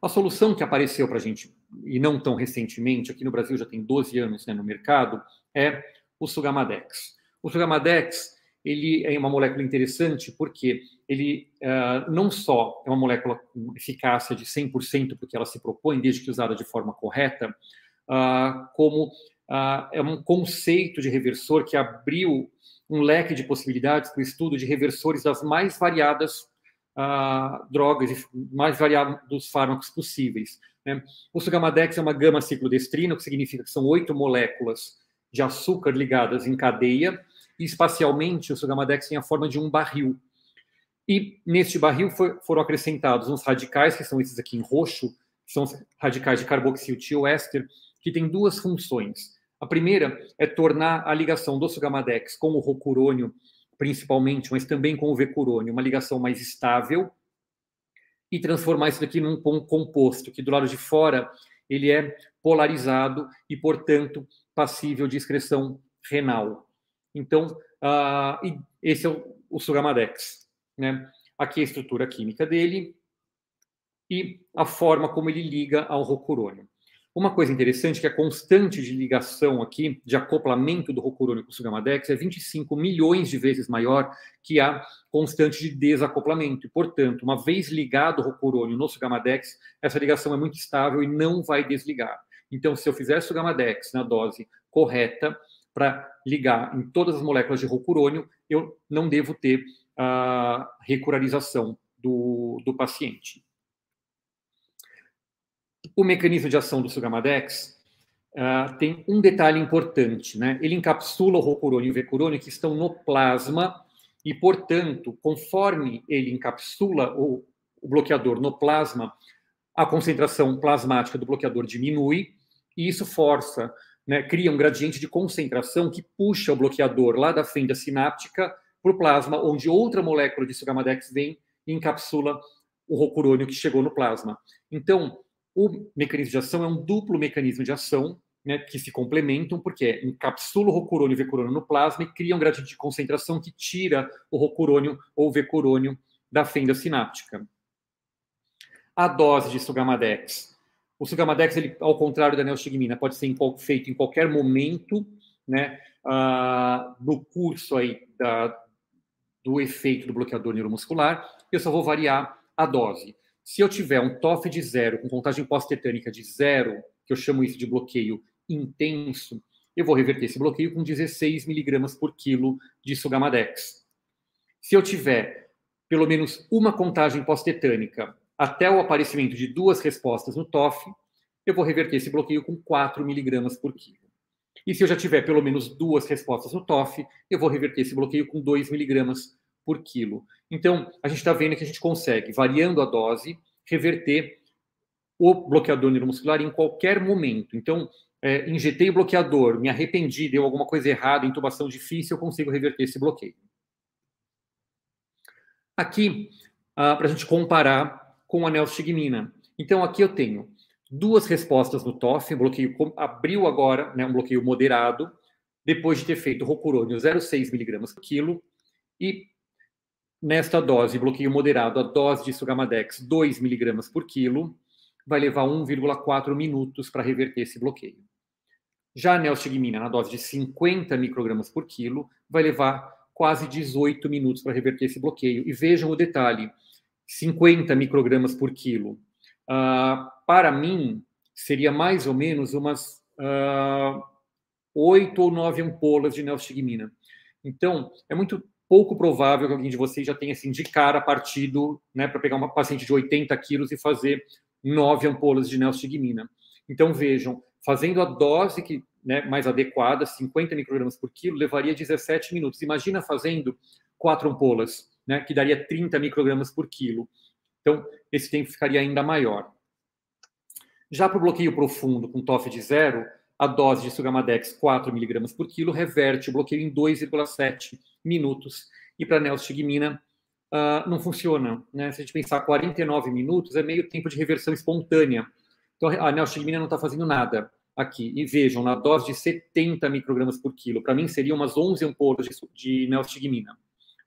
A solução que apareceu para a gente, e não tão recentemente, aqui no Brasil já tem 12 anos né, no mercado, é o Sugamadex. O Sugamadex ele é uma molécula interessante porque ele uh, não só é uma molécula com eficácia de 100%, porque ela se propõe, desde que usada de forma correta, uh, como uh, é um conceito de reversor que abriu um leque de possibilidades para o estudo de reversores das mais variadas drogas e mais variados fármacos possíveis. Né? O Sugamadex é uma gama ciclodestrina, o que significa que são oito moléculas de açúcar ligadas em cadeia, e espacialmente o Sugamadex tem a forma de um barril. E neste barril foram acrescentados uns radicais, que são esses aqui em roxo, que são radicais de carboxiltioéster, que têm duas funções. A primeira é tornar a ligação do sugamadex com o rocurônio, principalmente, mas também com o vecurônio, uma ligação mais estável e transformar isso daqui num composto, que do lado de fora ele é polarizado e, portanto, passível de excreção renal. Então, uh, esse é o, o Sugamadex. Né? Aqui a estrutura química dele e a forma como ele liga ao rocurônio. Uma coisa interessante é que a constante de ligação aqui, de acoplamento do rocurônio com o Sugamadex, é 25 milhões de vezes maior que a constante de desacoplamento. E, portanto, uma vez ligado o rocurônio no Sugamadex, essa ligação é muito estável e não vai desligar. Então, se eu fizer Sugamadex na dose correta, para ligar em todas as moléculas de rocurônio, eu não devo ter a recurarização do, do paciente. O mecanismo de ação do Sugamadex uh, tem um detalhe importante, né? Ele encapsula o rocurônio e o vecurônio que estão no plasma e, portanto, conforme ele encapsula o, o bloqueador no plasma, a concentração plasmática do bloqueador diminui e isso força né, cria um gradiente de concentração que puxa o bloqueador lá da fenda sináptica para o plasma, onde outra molécula de sugamadex vem e encapsula o rocurônio que chegou no plasma. Então, o mecanismo de ação é um duplo mecanismo de ação, né, que se complementam, porque encapsula o rocurônio e o vecurônio no plasma e cria um gradiente de concentração que tira o rocurônio ou vecurônio da fenda sináptica. A dose de sugamadex o Sugamadex, ele, ao contrário da neostigmina, pode ser em, feito em qualquer momento, né, ah, no curso aí da, do efeito do bloqueador neuromuscular. Eu só vou variar a dose. Se eu tiver um TOF de zero, com contagem pós-tetânica de zero, que eu chamo isso de bloqueio intenso, eu vou reverter esse bloqueio com 16 miligramas por quilo de Sugamadex. Se eu tiver pelo menos uma contagem pós-tetânica até o aparecimento de duas respostas no TOF, eu vou reverter esse bloqueio com 4 miligramas por quilo. E se eu já tiver pelo menos duas respostas no TOF, eu vou reverter esse bloqueio com 2 miligramas por quilo. Então, a gente está vendo que a gente consegue, variando a dose, reverter o bloqueador neuromuscular em qualquer momento. Então, é, injetei o bloqueador, me arrependi, deu alguma coisa errada, intubação difícil, eu consigo reverter esse bloqueio. Aqui, ah, para a gente comparar com a neostigmina. Então, aqui eu tenho duas respostas no TOF, bloqueio abriu agora, né, um bloqueio moderado, depois de ter feito rocurônio 0,6 miligramas por quilo, e nesta dose, bloqueio moderado, a dose de Sugamadex 2 miligramas por quilo, vai levar 1,4 minutos para reverter esse bloqueio. Já a neostigmina, na dose de 50 microgramas por quilo, vai levar quase 18 minutos para reverter esse bloqueio. E vejam o detalhe, 50 microgramas por quilo. Uh, para mim, seria mais ou menos umas uh, 8 ou 9 ampolas de neostigmina. Então, é muito pouco provável que alguém de vocês já tenha assim de cara partido, né, para pegar uma paciente de 80 quilos e fazer 9 ampolas de neostigmina. Então, vejam, fazendo a dose que, né, mais adequada, 50 microgramas por quilo, levaria 17 minutos. Imagina fazendo quatro ampolas né, que daria 30 microgramas por quilo. Então, esse tempo ficaria ainda maior. Já para o bloqueio profundo com TOF de zero, a dose de Sugamadex 4 miligramas por quilo reverte o bloqueio em 2,7 minutos. E para a neostigmina, uh, não funciona. Né? Se a gente pensar 49 minutos, é meio tempo de reversão espontânea. Então, a neostigmina não está fazendo nada aqui. E vejam, na dose de 70 microgramas por quilo, para mim seriam umas 11 ampolas de, de neostigmina.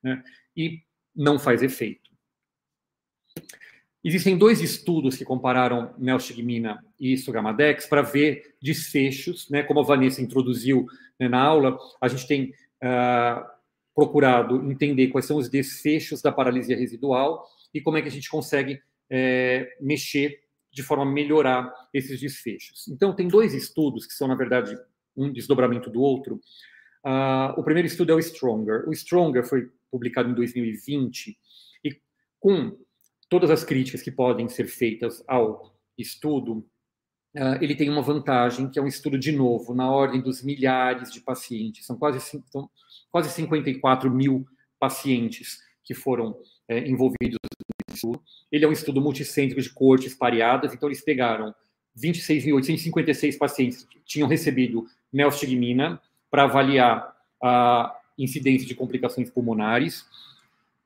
Né? E não faz efeito. Existem dois estudos que compararam neostigmina e sugamadex para ver desfechos, né? Como a Vanessa introduziu né, na aula, a gente tem uh, procurado entender quais são os desfechos da paralisia residual e como é que a gente consegue é, mexer de forma a melhorar esses desfechos. Então, tem dois estudos que são, na verdade, um desdobramento do outro. Uh, o primeiro estudo é o Stronger. O Stronger foi publicado em 2020, e com todas as críticas que podem ser feitas ao estudo, uh, ele tem uma vantagem, que é um estudo, de novo, na ordem dos milhares de pacientes, são quase, são quase 54 mil pacientes que foram é, envolvidos no estudo. Ele é um estudo multicêntrico de cortes pareadas, então eles pegaram 26.856 pacientes tinham recebido neostigmina para avaliar a incidência de complicações pulmonares.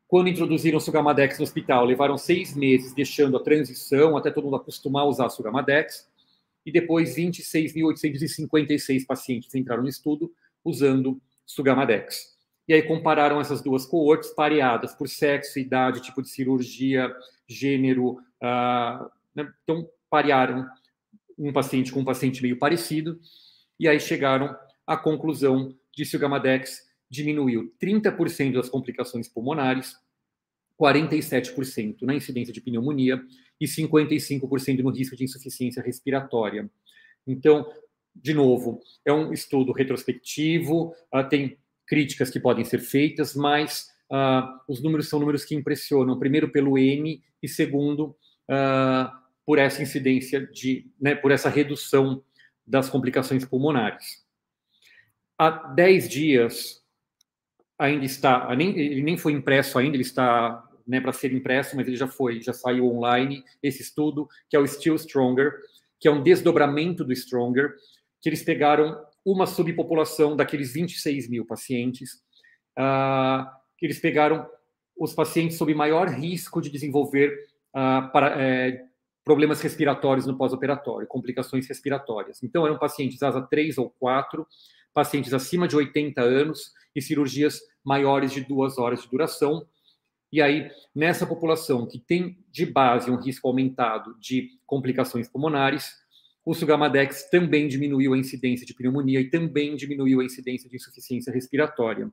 Quando introduziram o Sugamadex no hospital, levaram seis meses deixando a transição até todo mundo acostumar a usar Sugamadex. E depois, 26.856 pacientes entraram no estudo usando Sugamadex. E aí compararam essas duas coortes pareadas por sexo, idade, tipo de cirurgia, gênero. Uh, né? Então, parearam um paciente com um paciente meio parecido. E aí chegaram à conclusão de que o diminuiu 30% das complicações pulmonares, 47% na incidência de pneumonia e 55% no risco de insuficiência respiratória. Então, de novo, é um estudo retrospectivo, uh, tem críticas que podem ser feitas, mas uh, os números são números que impressionam, primeiro pelo N e segundo uh, por essa incidência de, né, por essa redução das complicações pulmonares. Há 10 dias ainda está, nem, ele nem foi impresso ainda, ele está né, para ser impresso, mas ele já foi, já saiu online esse estudo, que é o Still Stronger, que é um desdobramento do Stronger, que eles pegaram uma subpopulação daqueles 26 mil pacientes, uh, eles pegaram os pacientes sob maior risco de desenvolver uh, para, é, problemas respiratórios no pós-operatório, complicações respiratórias. Então, eram pacientes asa 3 ou 4, pacientes acima de 80 anos e cirurgias maiores de duas horas de duração. E aí, nessa população que tem de base um risco aumentado de complicações pulmonares, o Sugamadex também diminuiu a incidência de pneumonia e também diminuiu a incidência de insuficiência respiratória.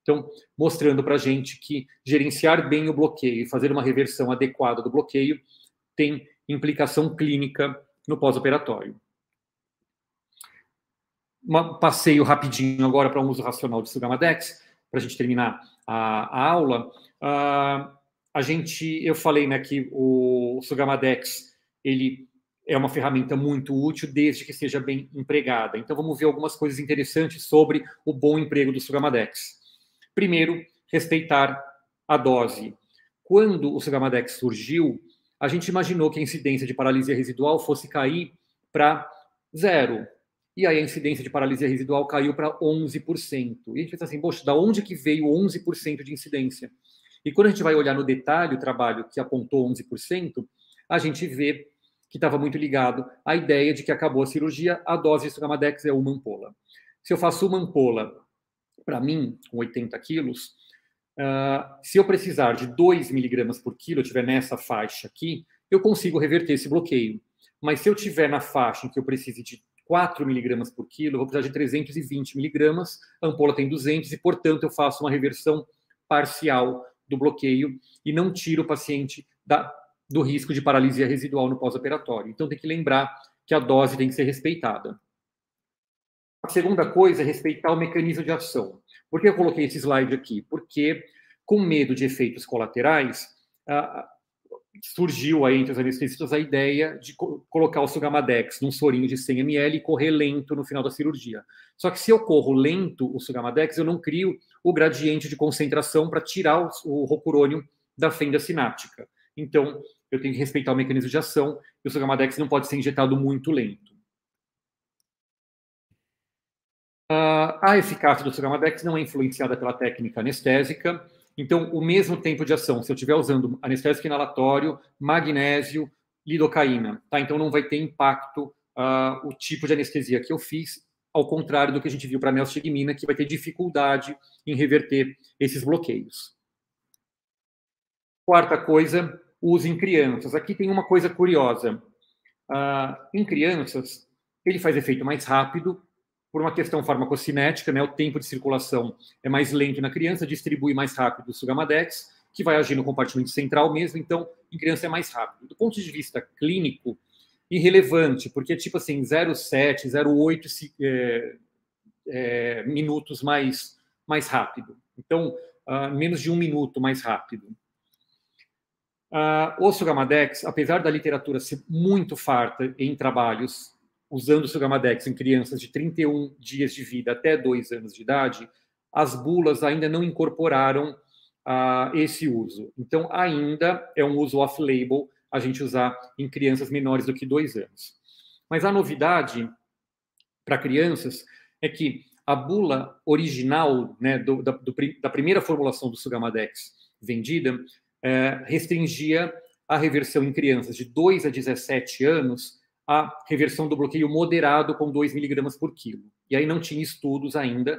Então, mostrando para a gente que gerenciar bem o bloqueio e fazer uma reversão adequada do bloqueio tem implicação clínica no pós-operatório. Um passeio rapidinho agora para um uso racional de Sugamadex, para a gente terminar a, a aula. Uh, a gente, eu falei né, que o Sugamadex ele é uma ferramenta muito útil desde que seja bem empregada. Então vamos ver algumas coisas interessantes sobre o bom emprego do Sugamadex. Primeiro, respeitar a dose. Quando o Sugamadex surgiu, a gente imaginou que a incidência de paralisia residual fosse cair para zero. E aí a incidência de paralisia residual caiu para 11%. E a gente pensa assim, poxa, da onde que veio 11% de incidência? E quando a gente vai olhar no detalhe o trabalho que apontou 11%, a gente vê que estava muito ligado à ideia de que acabou a cirurgia, a dose de Sugamadex é uma ampola. Se eu faço uma ampola, para mim, com 80 quilos, uh, se eu precisar de 2 miligramas por quilo, eu estiver nessa faixa aqui, eu consigo reverter esse bloqueio. Mas se eu estiver na faixa em que eu precise de 4 miligramas por quilo, eu vou precisar de 320 miligramas, a ampola tem 200 e, portanto, eu faço uma reversão parcial do bloqueio e não tiro o paciente da do risco de paralisia residual no pós-operatório. Então, tem que lembrar que a dose tem que ser respeitada. A segunda coisa é respeitar o mecanismo de ação. Por que eu coloquei esse slide aqui? Porque, com medo de efeitos colaterais, surgiu aí entre os anestesistas a ideia de colocar o Sugamadex num sorinho de 100 ml e correr lento no final da cirurgia. Só que se eu corro lento o Sugamadex, eu não crio o gradiente de concentração para tirar o rocurônio da fenda sináptica. Então, eu tenho que respeitar o mecanismo de ação e o Sugamadex não pode ser injetado muito lento. Uh, a eficácia do Sugamadex não é influenciada pela técnica anestésica, então o mesmo tempo de ação, se eu estiver usando anestésico inalatório, magnésio, lidocaína, tá? Então não vai ter impacto uh, o tipo de anestesia que eu fiz, ao contrário do que a gente viu para a neostigmina, que vai ter dificuldade em reverter esses bloqueios. Quarta coisa, uso em crianças. Aqui tem uma coisa curiosa. Uh, em crianças, ele faz efeito mais rápido, por uma questão farmacocinética, né? O tempo de circulação é mais lento na criança, distribui mais rápido o Sugamadex, que vai agir no compartimento central mesmo, então em criança é mais rápido. Do ponto de vista clínico, irrelevante, porque tipo assim, 0,7, 0,8 é, é, minutos mais, mais rápido. Então, uh, menos de um minuto mais rápido. Uh, o Sugamadex, apesar da literatura ser muito farta em trabalhos usando o Sugamadex em crianças de 31 dias de vida até 2 anos de idade, as bulas ainda não incorporaram uh, esse uso. Então, ainda é um uso off-label a gente usar em crianças menores do que 2 anos. Mas a novidade para crianças é que a bula original né, do, da, do, da, primeira formulação do Sugamadex vendida é, restringia a reversão em crianças de 2 a 17 anos a reversão do bloqueio moderado com 2 miligramas por quilo. E aí não tinha estudos ainda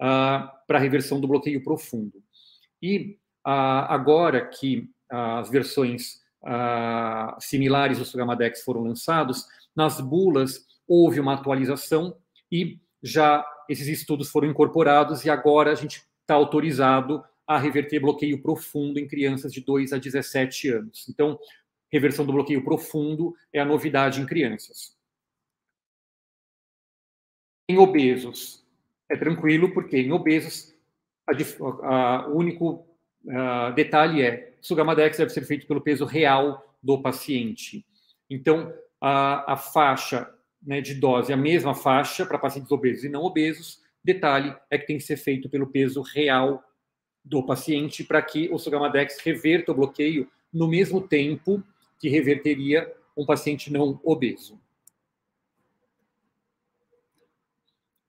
uh, para a reversão do bloqueio profundo. E uh, agora que as versões uh, similares do Sugamadex foram lançados, nas bulas houve uma atualização e já esses estudos foram incorporados e agora a gente está autorizado a reverter bloqueio profundo em crianças de 2 a 17 anos. Então, reversão do bloqueio profundo é a novidade em crianças. Em obesos, é tranquilo, porque em obesos, o único uh, detalhe é Sugamadex deve ser feito pelo peso real do paciente. Então, a, a faixa né, de dose, a mesma faixa para pacientes obesos e não obesos. Detalhe é que tem que ser feito pelo peso real do paciente para que o Sugamadex reverta o bloqueio no mesmo tempo que reverteria um paciente não obeso.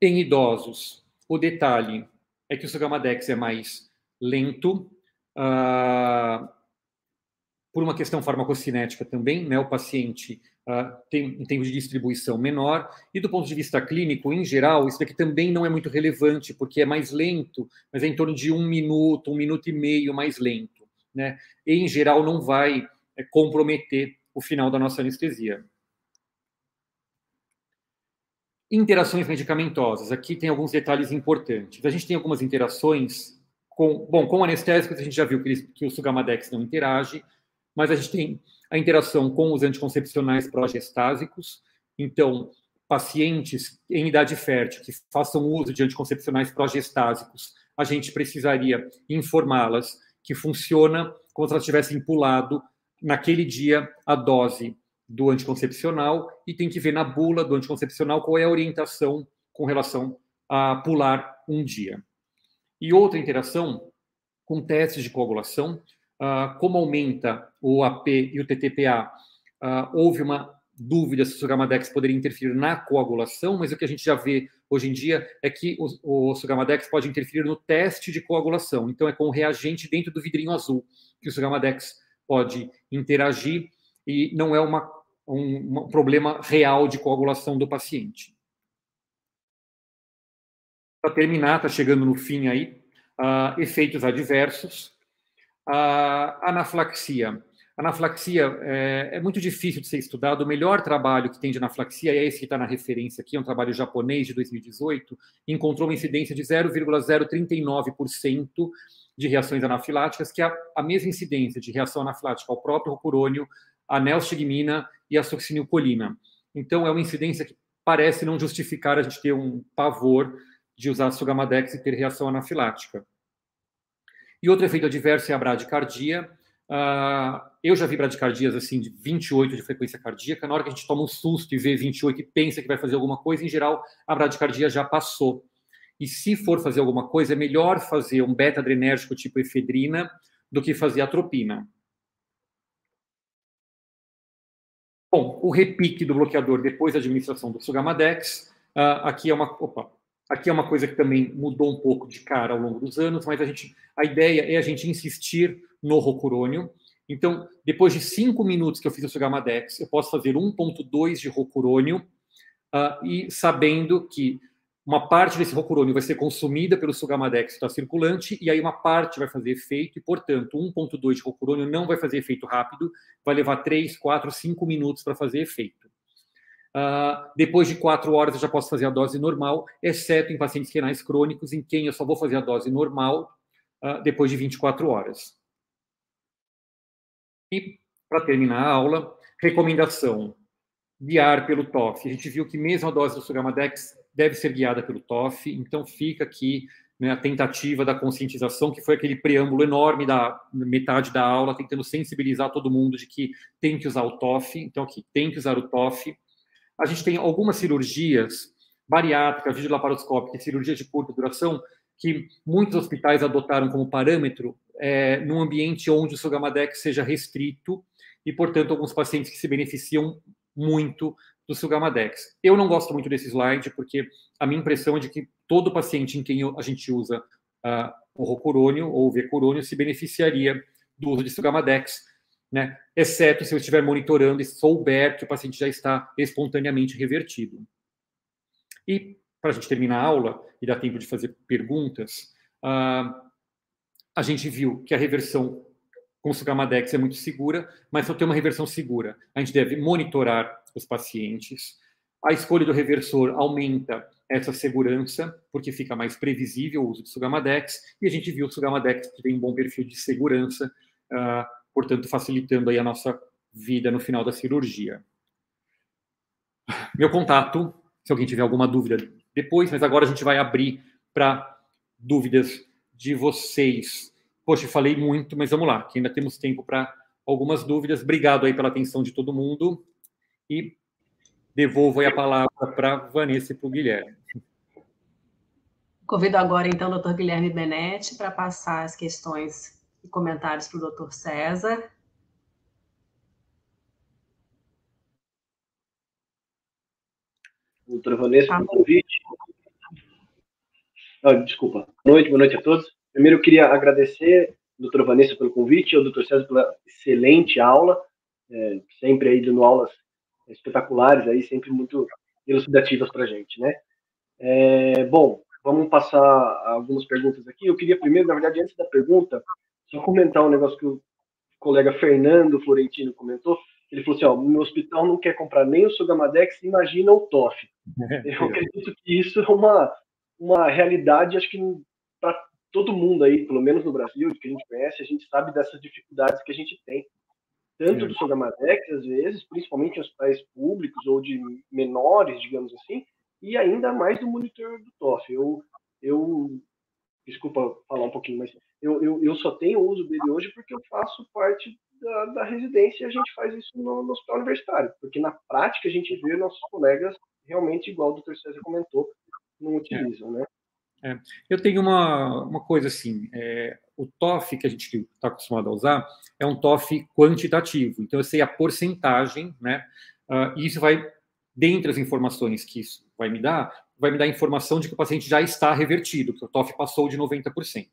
Em idosos, o detalhe é que o Sugamadex é mais lento, uh, por uma questão farmacocinética também, né? O paciente uh, tem um tempo de distribuição menor, e do ponto de vista clínico, em geral, isso daqui também não é muito relevante, porque é mais lento, mas é em torno de um minuto, um minuto e meio mais lento, né? E, em geral, não vai comprometer o final da nossa anestesia. Interações medicamentosas. Aqui tem alguns detalhes importantes. A gente tem algumas interações com, bom, com anestésicos, a gente já viu que, que o Sugamadex não interage, mas a gente tem a interação com os anticoncepcionais progestásicos. Então, pacientes em idade fértil que façam uso de anticoncepcionais progestásicos, a gente precisaria informá-las que funciona como se elas tivessem pulado naquele dia a dose do anticoncepcional e tem que ver na bula do anticoncepcional qual é a orientação com relação a pular um dia. E outra interação com testes de coagulação, ah, como aumenta o AP e o TTPA, ah, houve uma dúvida se o Sugamadex poderia interferir na coagulação, mas o que a gente já vê hoje em dia é que o, o Sugamadex pode interferir no teste de coagulação. Então, é com o reagente dentro do vidrinho azul que o Sugamadex pode interagir e não é uma, um, um problema real de coagulação do paciente. Para terminar, está chegando no fim aí, uh, efeitos adversos. A anaflaxia. Anaflaxia é, é, muito difícil de ser estudado. O melhor trabalho que tem de anaflaxia é esse que está na referência aqui, é um trabalho japonês de 2018, encontrou uma incidência de 0,039% de reações anafiláticas, que é a, mesma incidência de reação anafilática ao próprio rocurônio, a neostigmina e a succinilcolina. Então, é uma incidência que parece não justificar a gente ter um pavor de usar sugamadex e ter reação anafilática. E outro efeito adverso é a bradicardia. Uh, eu já vi bradicardias assim de 28 de frequência cardíaca. Na hora que a gente toma um susto e vê 28 e pensa que vai fazer alguma coisa, em geral, a bradicardia já passou. E se for fazer alguma coisa, é melhor fazer um beta-adrenérgico tipo efedrina do que fazer atropina. Bom, o repique do bloqueador depois da administração do Sugamadex. Uh, aqui é uma. Opa, Aqui é uma coisa que também mudou um pouco de cara ao longo dos anos, mas a, gente, a ideia é a gente insistir no rocurônio. Então, depois de cinco minutos que eu fiz o Sugamadex, eu posso fazer 1.2 de rocurônio uh, e sabendo que uma parte desse rocurônio vai ser consumida pelo Sugamadex que está circulante e aí uma parte vai fazer efeito e, portanto, 1.2 de rocurônio não vai fazer efeito rápido, vai levar 3, 4, 5 minutos para fazer efeito. Uh, depois de quatro horas eu já posso fazer a dose normal, exceto em pacientes renais crônicos, em quem eu só vou fazer a dose normal uh, depois de 24 horas. E, para terminar a aula, recomendação: guiar pelo TOF. A gente viu que mesmo a dose do Sugamadex deve ser guiada pelo TOF, então fica aqui né, a tentativa da conscientização, que foi aquele preâmbulo enorme da metade da aula, tentando sensibilizar todo mundo de que tem que usar o TOF. Então, aqui, tem que usar o TOF a gente tem algumas cirurgias bariátricas, videolaparoscópicas, cirurgias de curta duração, que muitos hospitais adotaram como parâmetro é, num ambiente onde o Sogamadex seja restrito e, portanto, alguns pacientes que se beneficiam muito do Sugamadex. Eu não gosto muito desse slide, porque a minha impressão é de que todo paciente em quem a gente usa uh, o rocurônio ou o vecurônio se beneficiaria do uso de Sugamadex, né? exceto se eu estiver monitorando e souber que o paciente já está espontaneamente revertido. E, para a gente terminar a aula e dar tempo de fazer perguntas, uh, a gente viu que a reversão com o Sugamadex é muito segura, mas para ter uma reversão segura, a gente deve monitorar os pacientes. A escolha do reversor aumenta essa segurança, porque fica mais previsível o uso de Sugamadex, e a gente viu o Sugamadex que tem um bom perfil de segurança, uh, portanto, facilitando aí a nossa vida no final da cirurgia. Meu contato, se alguém tiver alguma dúvida depois, mas agora a gente vai abrir para dúvidas de vocês. Poxa, falei muito, mas vamos lá, que ainda temos tempo para algumas dúvidas. Obrigado aí pela atenção de todo mundo e devolvo aí a palavra para Vanessa e para o Guilherme. Convido agora, então, o doutor Guilherme Benetti para passar as questões e comentários para o doutor César. Doutora Vanessa, tá. pelo convite. Ah, desculpa. Boa noite, boa noite a todos. Primeiro, eu queria agradecer a doutora Vanessa pelo convite e ao doutor César pela excelente aula, é, sempre aí dando aulas espetaculares, aí sempre muito elucidativas para a gente, né? É, bom, vamos passar algumas perguntas aqui. Eu queria primeiro, na verdade, antes da pergunta, só comentar um negócio que o colega Fernando Florentino comentou. Ele falou assim: ó, meu hospital não quer comprar nem o Sugamadex, imagina o TOF. (laughs) Eu acredito que isso é uma, uma realidade, acho que para todo mundo aí, pelo menos no Brasil, que a gente conhece, a gente sabe dessas dificuldades que a gente tem tanto do Sogamadex, às vezes, principalmente em hospitais públicos ou de menores, digamos assim, e ainda mais do monitor do TOF. Eu, eu desculpa falar um pouquinho, mas eu, eu, eu só tenho uso dele hoje porque eu faço parte da, da residência e a gente faz isso no, no, hospital universitário, porque na prática a gente vê nossos colegas realmente, igual o doutor César comentou, não utilizam, né? É. Eu tenho uma, uma coisa assim, é, o TOF que a gente está acostumado a usar é um TOF quantitativo, então eu sei a porcentagem, né? Uh, e isso vai, dentre as informações que isso vai me dar, vai me dar informação de que o paciente já está revertido, que o TOF passou de 90%.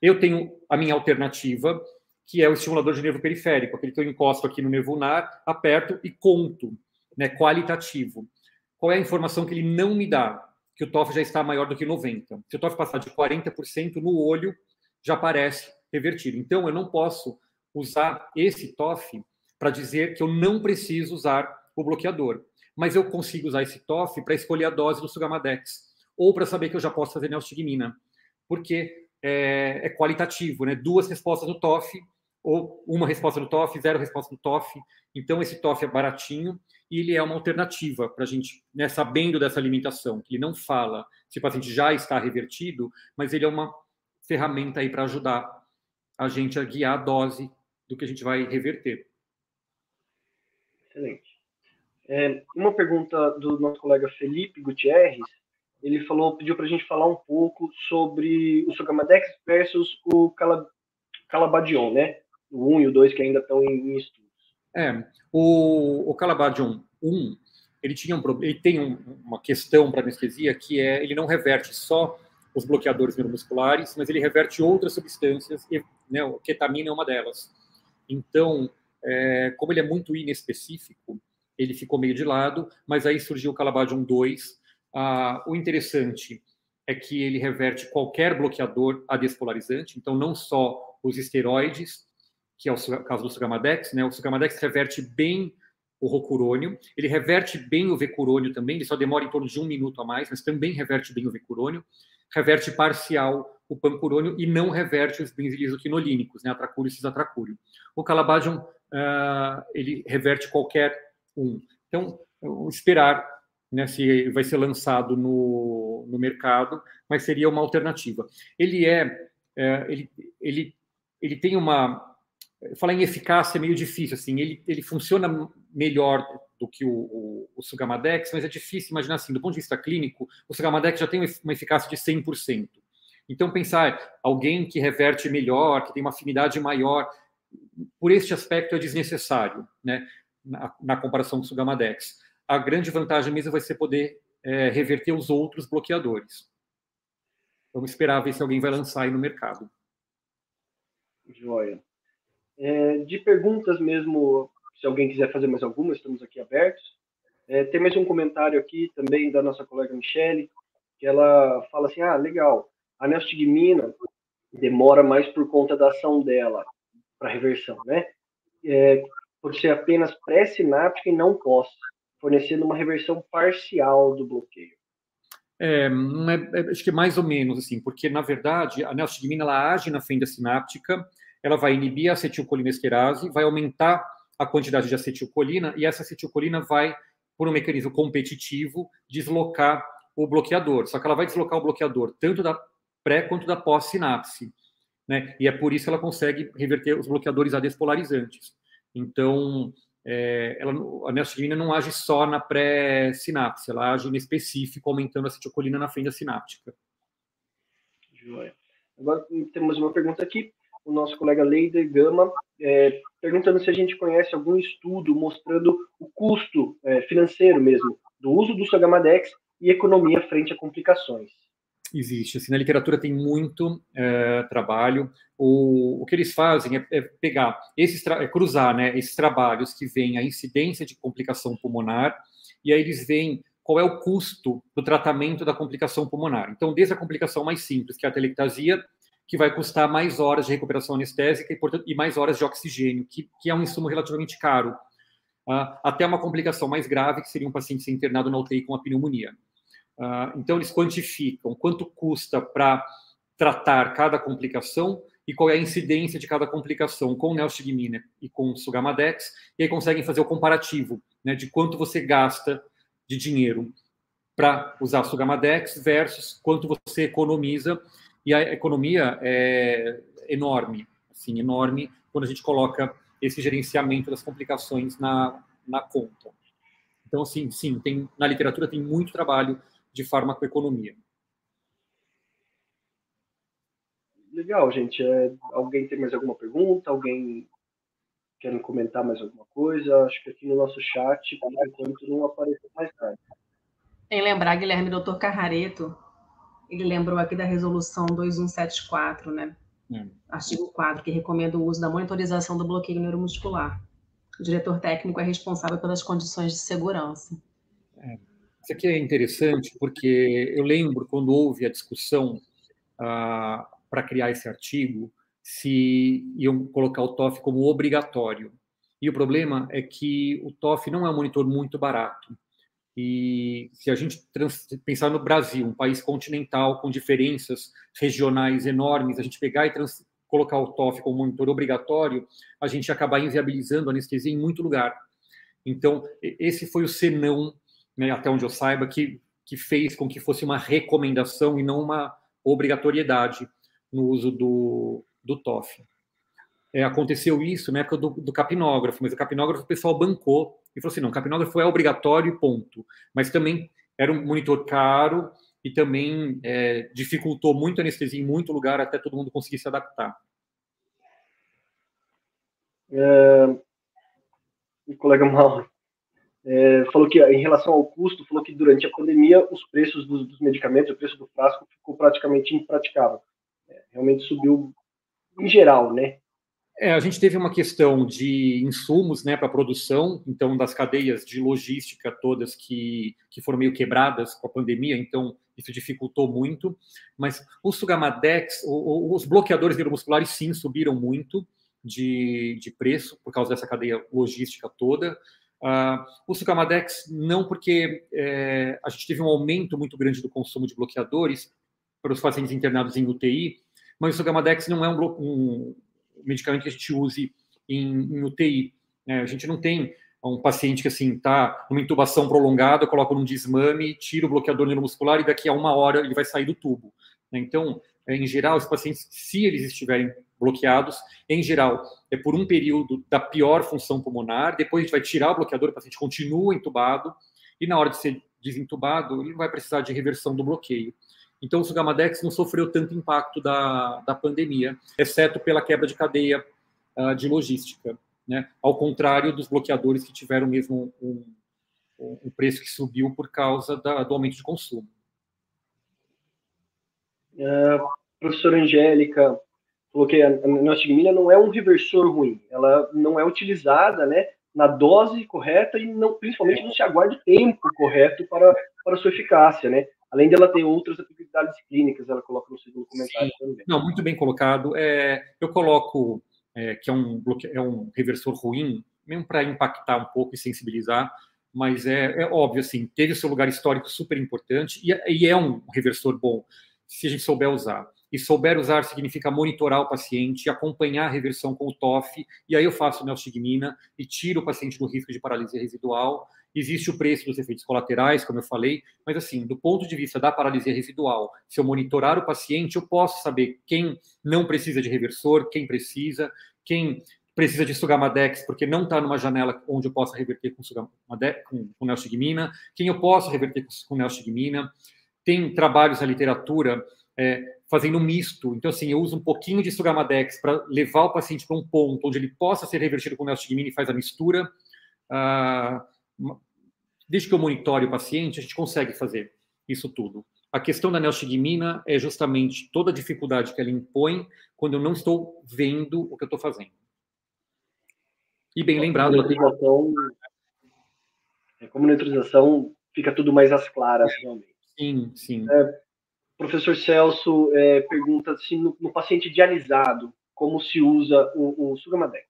Eu tenho a minha alternativa, que é o estimulador de nervo periférico, aquele que eu encosto aqui no nervo ulnar, aperto e conto, né, qualitativo. Qual é a informação que ele não me dá? Que o TOF já está maior do que 90. Se o TOF passar de 40% no olho, já aparece revertido. Então, eu não posso usar esse TOF para dizer que eu não preciso usar o bloqueador. Mas eu consigo usar esse TOF para escolher a dose do Sugamadex ou para saber que eu já posso fazer neostigmina, porque é, é qualitativo, né? Duas respostas do TOF ou uma resposta do TOF, zero resposta do TOF. Então, esse TOF é baratinho e ele é uma alternativa para a gente, né, sabendo dessa limitação, que ele não fala se o paciente já está revertido, mas ele é uma ferramenta aí para ajudar a gente a guiar a dose do que a gente vai reverter. Excelente. É, uma pergunta do nosso colega Felipe Gutierrez, ele falou, pediu para a gente falar um pouco sobre o Sogamadex versus o Calabadion, né? O 1 e o 2 que ainda estão em, estudos. É, o, o Calabadion 1, ele, tinha um, ele tem um, uma questão para anestesia que é, ele não reverte só os bloqueadores neuromusculares, mas ele reverte outras substâncias, e né, a ketamina é uma delas. Então, é, como ele é muito inespecífico, ele ficou meio de lado, mas aí surgiu o Calabadium 2. Ah, o interessante é que ele reverte qualquer bloqueador adespolarizante, então não só os esteroides, que é o caso do Sugamadex, né? O Sugamadex reverte bem o rocurônio, ele reverte bem o vecurônio também, ele só demora em torno de um minuto a mais, mas também reverte bem o vecurônio reverte parcial o pancurônio e não reverte os benzilisoquinolínicos, né, atracúrio e cisatracúrio. O calabadium, uh, ele reverte qualquer um. Então, esperar né, se vai ser lançado no, no mercado, mas seria uma alternativa. Ele é, é ele, ele, ele tem uma falar em eficácia é meio difícil, assim, ele, ele funciona melhor do que o, o, o Sugamadex, mas é difícil imaginar assim, do ponto de vista clínico, o Sugamadex já tem uma eficácia de 100%. Então, pensar alguém que reverte melhor, que tem uma afinidade maior, por este aspecto é desnecessário, né, na, na comparação com o Sugamadex. a grande vantagem mesmo vai ser poder é, reverter os outros bloqueadores. Vamos esperar ver se alguém vai lançar aí no mercado. Joia. É, de perguntas mesmo, se alguém quiser fazer mais alguma, estamos aqui abertos. É, tem mais um comentário aqui também da nossa colega Michele, que ela fala assim, ah, legal, a neostigmina demora mais por conta da ação dela para reversão, né? É, por ser apenas pré-sináptica e não pós, fornecendo uma reversão parcial do bloqueio. É, é, é, acho que é mais ou menos assim, porque na verdade a neostigmina ela age na fenda sináptica, ela vai inibir a acetilcolinesterase, vai aumentar a quantidade de acetilcolina e essa acetilcolina vai, por um mecanismo competitivo, deslocar o bloqueador. Só que ela vai deslocar o bloqueador tanto da pré quanto da pós-sinapse. Né? E é por isso que ela consegue reverter os bloqueadores adespolarizantes. Então, é, ela, a neostigmina não age só na pré-sinapse, ela age em específico, aumentando a acetilcolina na fenda sináptica. Joia. Agora temos uma pergunta aqui, o nosso colega Leider Gama, é, perguntando se a gente conhece algum estudo mostrando o custo é, financeiro mesmo do uso do Sogamadex e economia frente a complicações existe. Assim, na literatura tem muito é, trabalho. O, o que eles fazem é, é pegar esses, é cruzar, né, esses trabalhos que vêm a incidência de complicação pulmonar e aí eles veem qual é o custo do tratamento da complicação pulmonar. Então, desde a complicação mais simples, que é a telectasia, que vai custar mais horas de recuperação anestésica e, portanto, e mais horas de oxigênio, que, que é um insumo relativamente caro, uh, até uma complicação mais grave, que seria um paciente ser internado na UTI com a pneumonia. Uh, então, eles quantificam quanto custa para tratar cada complicação e qual é a incidência de cada complicação com neostigmina e com sugamadex, e aí conseguem fazer o comparativo né, de quanto você gasta de dinheiro para usar sugamadex versus quanto você economiza, e a economia é enorme, assim, enorme, quando a gente coloca esse gerenciamento das complicações na, na conta. Então, assim, sim, tem, na literatura tem muito trabalho de farmacoeconomia. Legal, gente. É, alguém tem mais alguma pergunta? Alguém quer comentar mais alguma coisa? Acho que aqui no nosso chat, por enquanto, não apareceu mais nada. Em lembrar, Guilherme, doutor Carrareto, ele lembrou aqui da resolução 2174, né? Hum. Artigo 4, que recomenda o uso da monitorização do bloqueio neuromuscular. O diretor técnico é responsável pelas condições de segurança. É. Isso aqui é interessante porque eu lembro quando houve a discussão ah, para criar esse artigo se iam colocar o TOF como obrigatório. E o problema é que o TOF não é um monitor muito barato. E se a gente pensar no Brasil, um país continental com diferenças regionais enormes, a gente pegar e colocar o TOF como monitor obrigatório, a gente acabar inviabilizando a anestesia em muito lugar. Então, esse foi o senão né, até onde eu saiba, que, que fez com que fosse uma recomendação e não uma obrigatoriedade no uso do, do TOF. É, aconteceu isso na época do, do, capinógrafo, mas o capinógrafo o pessoal bancou e falou assim: não, capinógrafo é obrigatório, ponto. Mas também era um monitor caro e também é, dificultou muito a anestesia em muito lugar até todo mundo conseguir se adaptar. É, o colega Mauro é, falou que, em relação ao custo, falou que durante a pandemia os preços dos, dos medicamentos, o preço do frasco ficou praticamente impraticável. É, realmente subiu em geral, né? É, a gente teve uma questão de insumos né, para produção, então, das cadeias de logística todas que, que foram meio quebradas com a pandemia, então isso dificultou muito. Mas o Sugamadex, o, os bloqueadores neuromusculares, sim, subiram muito de, de preço por causa dessa cadeia logística toda. Uh, o Sucamadex, não porque é, a gente teve um aumento muito grande do consumo de bloqueadores para os pacientes internados em UTI, mas o Sucamadex não é um, um medicamento que a gente use em, em UTI. Né? A gente não tem um paciente que assim está numa intubação prolongada, coloca num desmame, tira o bloqueador neuromuscular e daqui a uma hora ele vai sair do tubo. Né? Então, é, em geral, os pacientes, se eles estiverem bloqueados, em geral, é por um período da pior função pulmonar, depois a gente vai tirar o bloqueador, o paciente continua entubado, e na hora de ser desentubado, ele não vai precisar de reversão do bloqueio. Então, o Sugamadex não sofreu tanto impacto da, da pandemia, exceto pela quebra de cadeia uh, de logística, né? ao contrário dos bloqueadores que tiveram mesmo um, o preço que subiu por causa da, do aumento de consumo. Uh, professora Angélica falou que a neostigmina não é um reversor ruim, ela não é utilizada né, na dose correta e não, principalmente não se aguarda o tempo correto para, para sua eficácia, né? Além dela ter outras atividades clínicas, ela coloca no segundo comentário Sim. também. Não, muito bem colocado. É, eu coloco é, que é um, bloque... é um reversor ruim, mesmo para impactar um pouco e sensibilizar, mas é, é, óbvio, assim, teve seu lugar histórico super importante e, é, e é um reversor bom, se a gente souber usar. E souber usar significa monitorar o paciente, acompanhar a reversão com o TOF, e aí eu faço neostigmina e tiro o paciente do risco de paralisia residual. Existe o preço dos efeitos colaterais, como eu falei, mas assim, do ponto de vista da paralisia residual, se eu monitorar o paciente, eu posso saber quem não precisa de reversor, quem precisa, quem precisa de Sugamadex porque não está numa janela onde eu possa reverter com, Sugamadex, com, com neostigmina, quem eu posso reverter com, com neostigmina. Tem trabalhos na literatura é, fazendo misto. Então, assim, eu uso um pouquinho de Sugamadex para levar o paciente para um ponto onde ele possa ser revertido com neostigmina e faz a mistura. Ah, desde que eu monitore o paciente, a gente consegue fazer isso tudo. A questão da neostigmina é justamente toda a dificuldade que ela impõe quando eu não estou vendo o que eu estou fazendo. E bem lembrado. Neutralização, é, como neutralização fica tudo mais às claras, realmente. Sim, sim. É, professor Celso é, pergunta se no, no, paciente dialisado, como se usa o, o Sugamadex?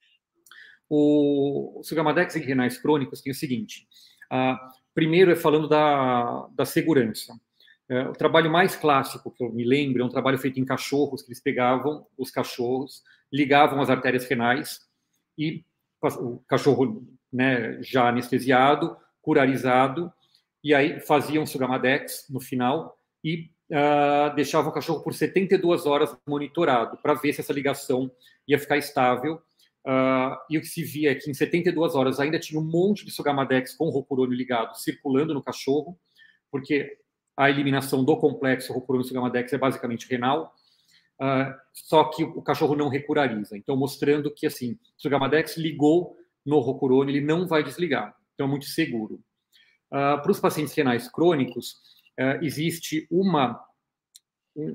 O, o Sugamadex em renais crônicos tem o seguinte. Ah, primeiro é falando da, da segurança. É, o trabalho mais clássico que eu me lembro é um trabalho feito em cachorros, que eles pegavam os cachorros, ligavam as artérias renais e o cachorro né, já anestesiado, curarizado, e aí faziam Sugamadex no final e uh, deixavam o cachorro por 72 horas monitorado para ver se essa ligação ia ficar estável. Uh, e o que se via é que em 72 horas ainda tinha um monte de Sugamadex com rocurônio ligado circulando no cachorro, porque a eliminação do complexo rocurônio-sugamadex é basicamente renal, uh, só que o cachorro não recurariza. Então, mostrando que, assim, Sugamadex ligou no rocurônio, ele não vai desligar. Então, é muito seguro. Uh, para os pacientes renais crônicos, existe uma,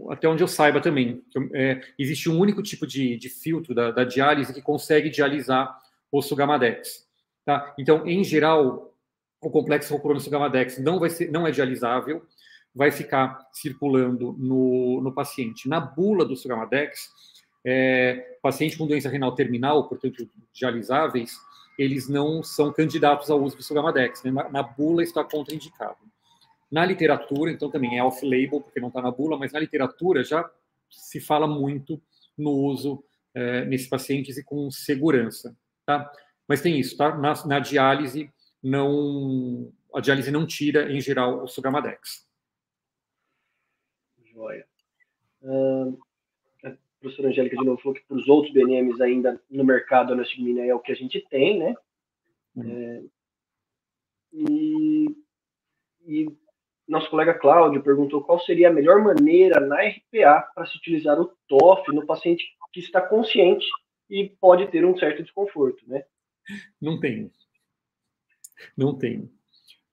até onde eu saiba também, é, existe um único tipo de, de filtro da, da, diálise que consegue dialisar o Sugamadex. Tá? Então, em geral, o complexo rocurônio-sugamadex não, vai ser, não é dialisável, vai ficar circulando no, no paciente. Na bula do Sugamadex, é, paciente com doença renal terminal, portanto, dialisáveis, eles não são candidatos ao uso do Sugamadex. Né? Na, na bula está contraindicado. Na literatura, então também é off-label, porque não está na bula, mas na literatura já se fala muito no uso é, nesses pacientes e com segurança, tá? Mas tem isso, tá? Na, na diálise, não, a diálise não tira, em geral, o Sugamadex. Joia. Uh, a professora Angélica de novo falou que para os outros BNMs ainda no mercado a anastigmina é o que a gente tem, né? Uhum. É, e, e nosso colega Cláudio perguntou qual seria a melhor maneira na RPA para se utilizar o TOF no paciente que está consciente e pode ter um certo desconforto, né? Não tem. Não tem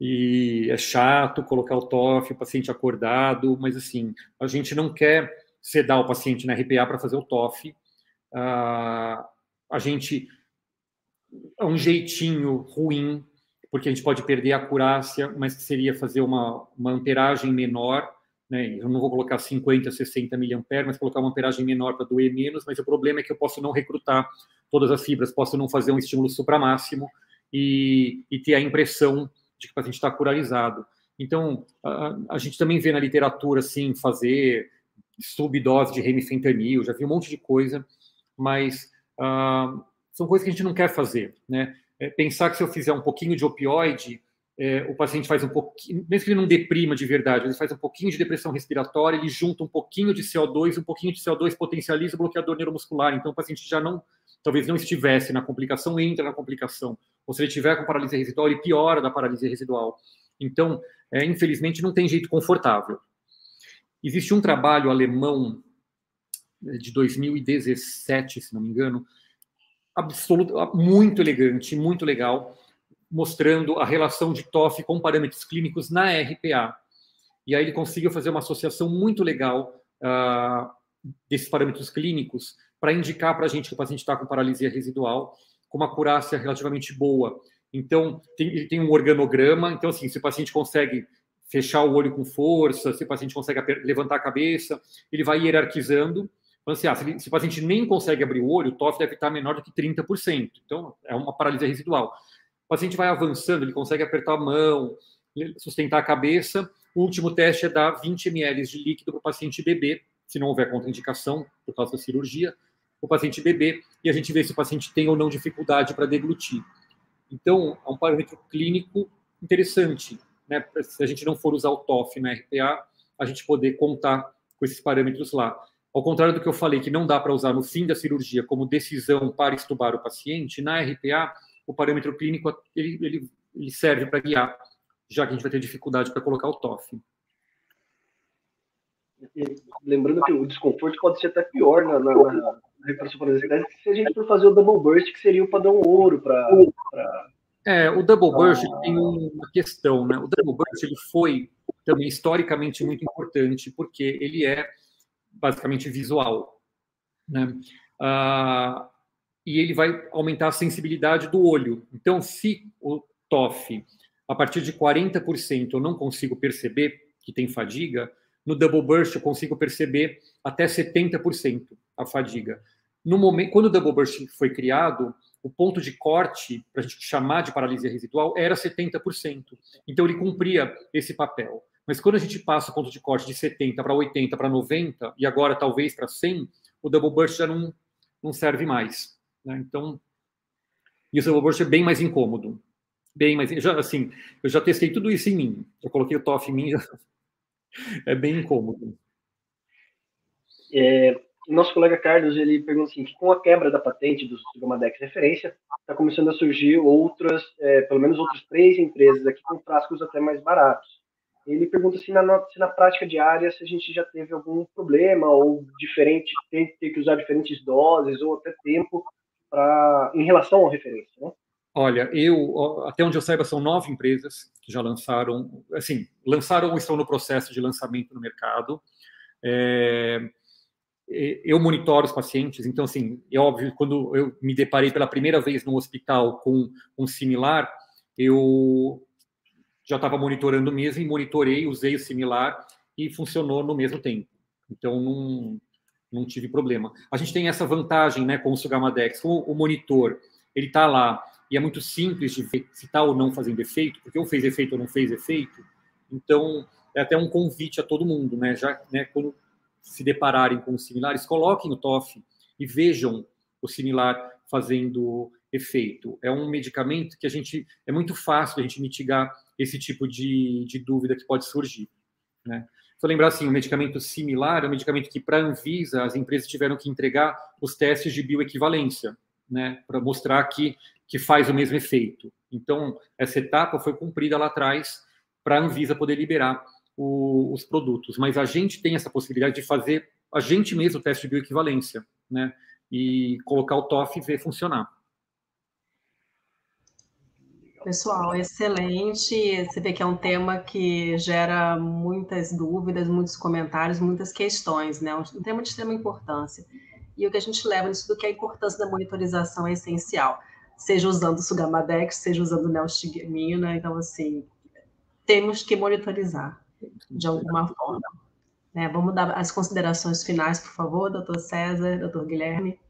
e é chato colocar o TOF, o paciente acordado, mas assim, a gente não quer sedar o paciente na RPA para fazer o TOF. Uh, a gente é um jeitinho ruim, porque a gente pode perder a acurácia, mas seria fazer uma, uma amperagem menor, né? Eu não vou colocar 50, 60 miliamperes, mas colocar uma amperagem menor para doer menos, mas o problema é que eu posso não recrutar todas as fibras, posso não fazer um estímulo supramáximo e, e ter a impressão de que o paciente está curarizado. Então, a, a, gente também vê na literatura, assim, fazer subdose de remifentanil, já vi um monte de coisa, mas uh, são coisas que a gente não quer fazer, né? É pensar que se eu fizer um pouquinho de opioide, é, o paciente faz um pouquinho, mesmo que ele não deprima de verdade, ele faz um pouquinho de depressão respiratória, ele junta um pouquinho de CO2, um pouquinho de CO2 potencializa o bloqueador neuromuscular, então o paciente já não, talvez não estivesse na complicação, entra na complicação ou se ele tiver com paralisia residual, ele piora da paralisia residual. Então, é, infelizmente, não tem jeito confortável. Existe um trabalho alemão é, de 2017, se não me engano, absoluto, muito elegante, muito legal, mostrando a relação de TOF com parâmetros clínicos na RPA. E aí ele conseguiu fazer uma associação muito legal uh, desses parâmetros clínicos para indicar para a gente que o paciente está com paralisia residual com uma acurácia relativamente boa. Então, tem, ele tem um organograma, então, assim, se o paciente consegue fechar o olho com força, se o paciente consegue levantar a cabeça, ele vai hierarquizando. Assim, ah, se, se, o paciente nem consegue abrir o olho, o TOF deve estar menor do que 30%. Então, é uma paralisia residual. O paciente vai avançando, ele consegue apertar a mão, sustentar a cabeça. O último teste é dar 20 ml de líquido para o paciente beber, se não houver contraindicação por causa da cirurgia, o paciente beber, e a gente vê se o paciente tem ou não dificuldade para deglutir. Então, é um parâmetro clínico interessante, né? Se a gente não for usar o TOF na RPA, a gente poder contar com esses parâmetros lá. Ao contrário do que eu falei, que não dá para usar no fim da cirurgia como decisão para estubar o paciente, na RPA, o parâmetro clínico ele, ele, ele serve para guiar, já que a gente vai ter dificuldade para colocar o TOF. Lembrando que o desconforto pode ser até pior na, na, na recuperação parasitariana se a gente for fazer o double burst, que seria o padrão ouro para. Pra... É, o double burst ah. tem uma questão, né? O double burst ele foi também historicamente muito importante porque ele é basicamente visual, né? Ah, e ele vai aumentar a sensibilidade do olho. Então, se o TOF, a partir de 40%, eu não consigo perceber que tem fadiga, no double burst eu consigo perceber até 70% a fadiga. No momento, quando o double burst foi criado, o ponto de corte para a gente chamar de paralisia residual era 70%. Então ele cumpria esse papel. Mas quando a gente passa o ponto de corte de 70 para 80 para 90 e agora talvez para 100, o double burst já não, não serve mais. Né? Então, e o double burst é bem mais incômodo. Bem mais, já, assim, eu já testei tudo isso em mim. Eu coloquei o TOF em mim, já, (laughs) é bem incômodo. É, nosso colega Carlos ele pergunta assim, que com a quebra da patente do Sigmadex referência, está começando a surgir outras, é, pelo menos outras três empresas aqui com frascos até mais baratos. Ele pergunta se na, se na prática diária se a gente já teve algum problema ou diferente, ter, ter que usar diferentes doses ou até tempo para em relação à referência, né? Olha, eu até onde eu saiba são nove empresas que já lançaram, assim, lançaram ou estão no processo de lançamento no mercado. É, eu monitoro os pacientes, então, assim, é óbvio, quando eu me deparei pela primeira vez no hospital com um similar, eu já estava monitorando mesmo e monitorei, usei o similar e funcionou no mesmo tempo. Então, não, não tive problema. A gente tem essa vantagem, né, com o Sugamadex, o, monitor, ele está lá, e é muito simples de ver se está ou não fazendo efeito, porque ou fez efeito ou não fez efeito. Então, é até um convite a todo mundo, né? Já né, quando se depararem com similares, coloquem o TOF e vejam o similar fazendo efeito. É um medicamento que a gente é muito fácil a gente mitigar esse tipo de, de dúvida que pode surgir, né? Só lembrar assim, um medicamento similar é um medicamento que para a Anvisa as empresas tiveram que entregar os testes de bioequivalência, né, para mostrar que que faz o mesmo efeito. Então, essa etapa foi cumprida lá atrás para a Anvisa poder liberar o, os produtos. Mas a gente tem essa possibilidade de fazer a gente mesmo o teste de bioequivalência, né? E colocar o TOF e ver funcionar. Pessoal, excelente. Você vê que é um tema que gera muitas dúvidas, muitos comentários, muitas questões, né? Um tema de extrema importância. E o que a gente leva nisso do que a importância da monitorização é essencial seja usando Sugamadex, seja usando Neostigmina. Então, assim, temos que monitorizar de alguma forma. Né? Vamos dar as considerações finais, por favor, doutor César, doutor Guilherme.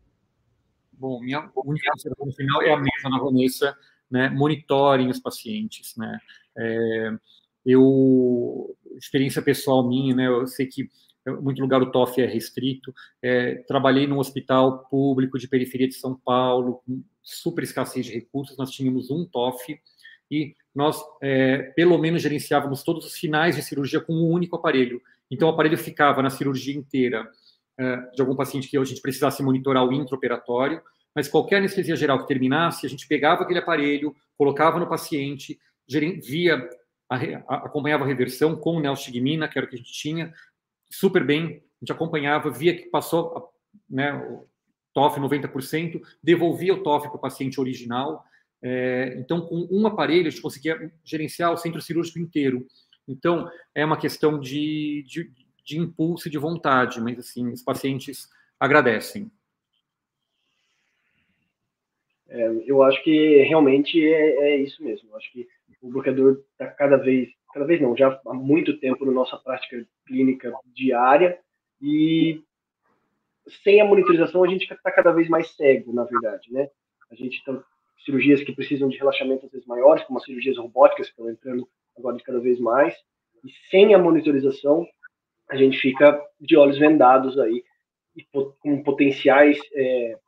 Bom, minha única consideração final é a mesma na Vanessa, né? Monitorem os pacientes, né? É, eu, experiência pessoal minha, né? Eu sei que muito lugar o TOF é restrito. É, trabalhei num hospital público de periferia de São Paulo, com super escassez de recursos, nós tínhamos um TOF e nós, é, pelo menos, gerenciávamos todos os finais de cirurgia com um único aparelho. Então, o aparelho ficava na cirurgia inteira é, de algum paciente que a gente precisasse monitorar o intraoperatório, mas qualquer anestesia geral que terminasse, a gente pegava aquele aparelho, colocava no paciente, via, acompanhava a reversão com neostigmina, que era o que a gente tinha, super bem, a gente acompanhava, via que passou né, o TOF 90%, devolvia o TOF para o paciente original, É, então, com um aparelho, a gente conseguia gerenciar o centro cirúrgico inteiro. Então, é uma questão de, de, de impulso e de vontade, mas, assim, os pacientes agradecem. É, eu acho que realmente é, é, isso mesmo. Eu acho que o bloqueador está cada vez, cada vez não, já há muito tempo na nossa prática clínica diária e sem a monitorização a gente está cada vez mais cego, na verdade, né? A gente tem cirurgias que precisam de relaxamento às vezes maiores, como as cirurgias robóticas que estão entrando agora cada vez mais, e sem a monitorização a gente fica de olhos vendados aí com potenciais é,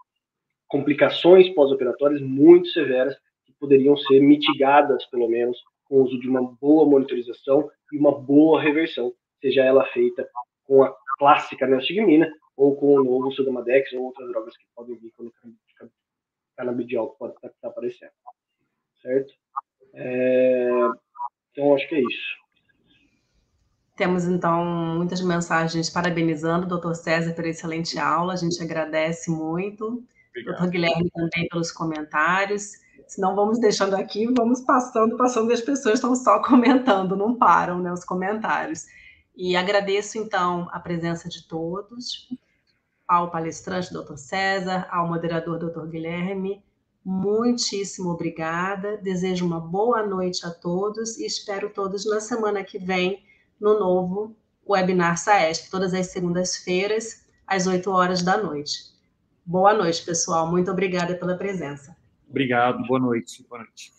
complicações pós-operatórias muito severas que poderiam ser mitigadas, pelo menos, com o uso de uma boa monitorização e uma boa reversão, seja ela feita com a clássica neostigmina ou com o novo Sudamadex ou outras drogas que podem vir quando o canabidiol pode estar aparecendo. Certo? É... Então, acho que é isso. Temos, então, muitas mensagens parabenizando o Dr. César pela excelente aula. A gente agradece muito. Doutor Guilherme também pelos comentários. Se não vamos deixando aqui, vamos passando, passando, e as pessoas estão só (laughs) comentando, não param, né, os comentários. E agradeço, então, a presença de todos, ao palestrante, doutor César, ao moderador, doutor Guilherme. Muitíssimo obrigada. Desejo uma boa noite a todos e espero todos na semana que vem no novo webinar SAESP, todas as segundas-feiras, às 8 horas da noite. Boa noite, pessoal. Muito obrigada pela presença. Obrigado. Boa noite. Boa noite.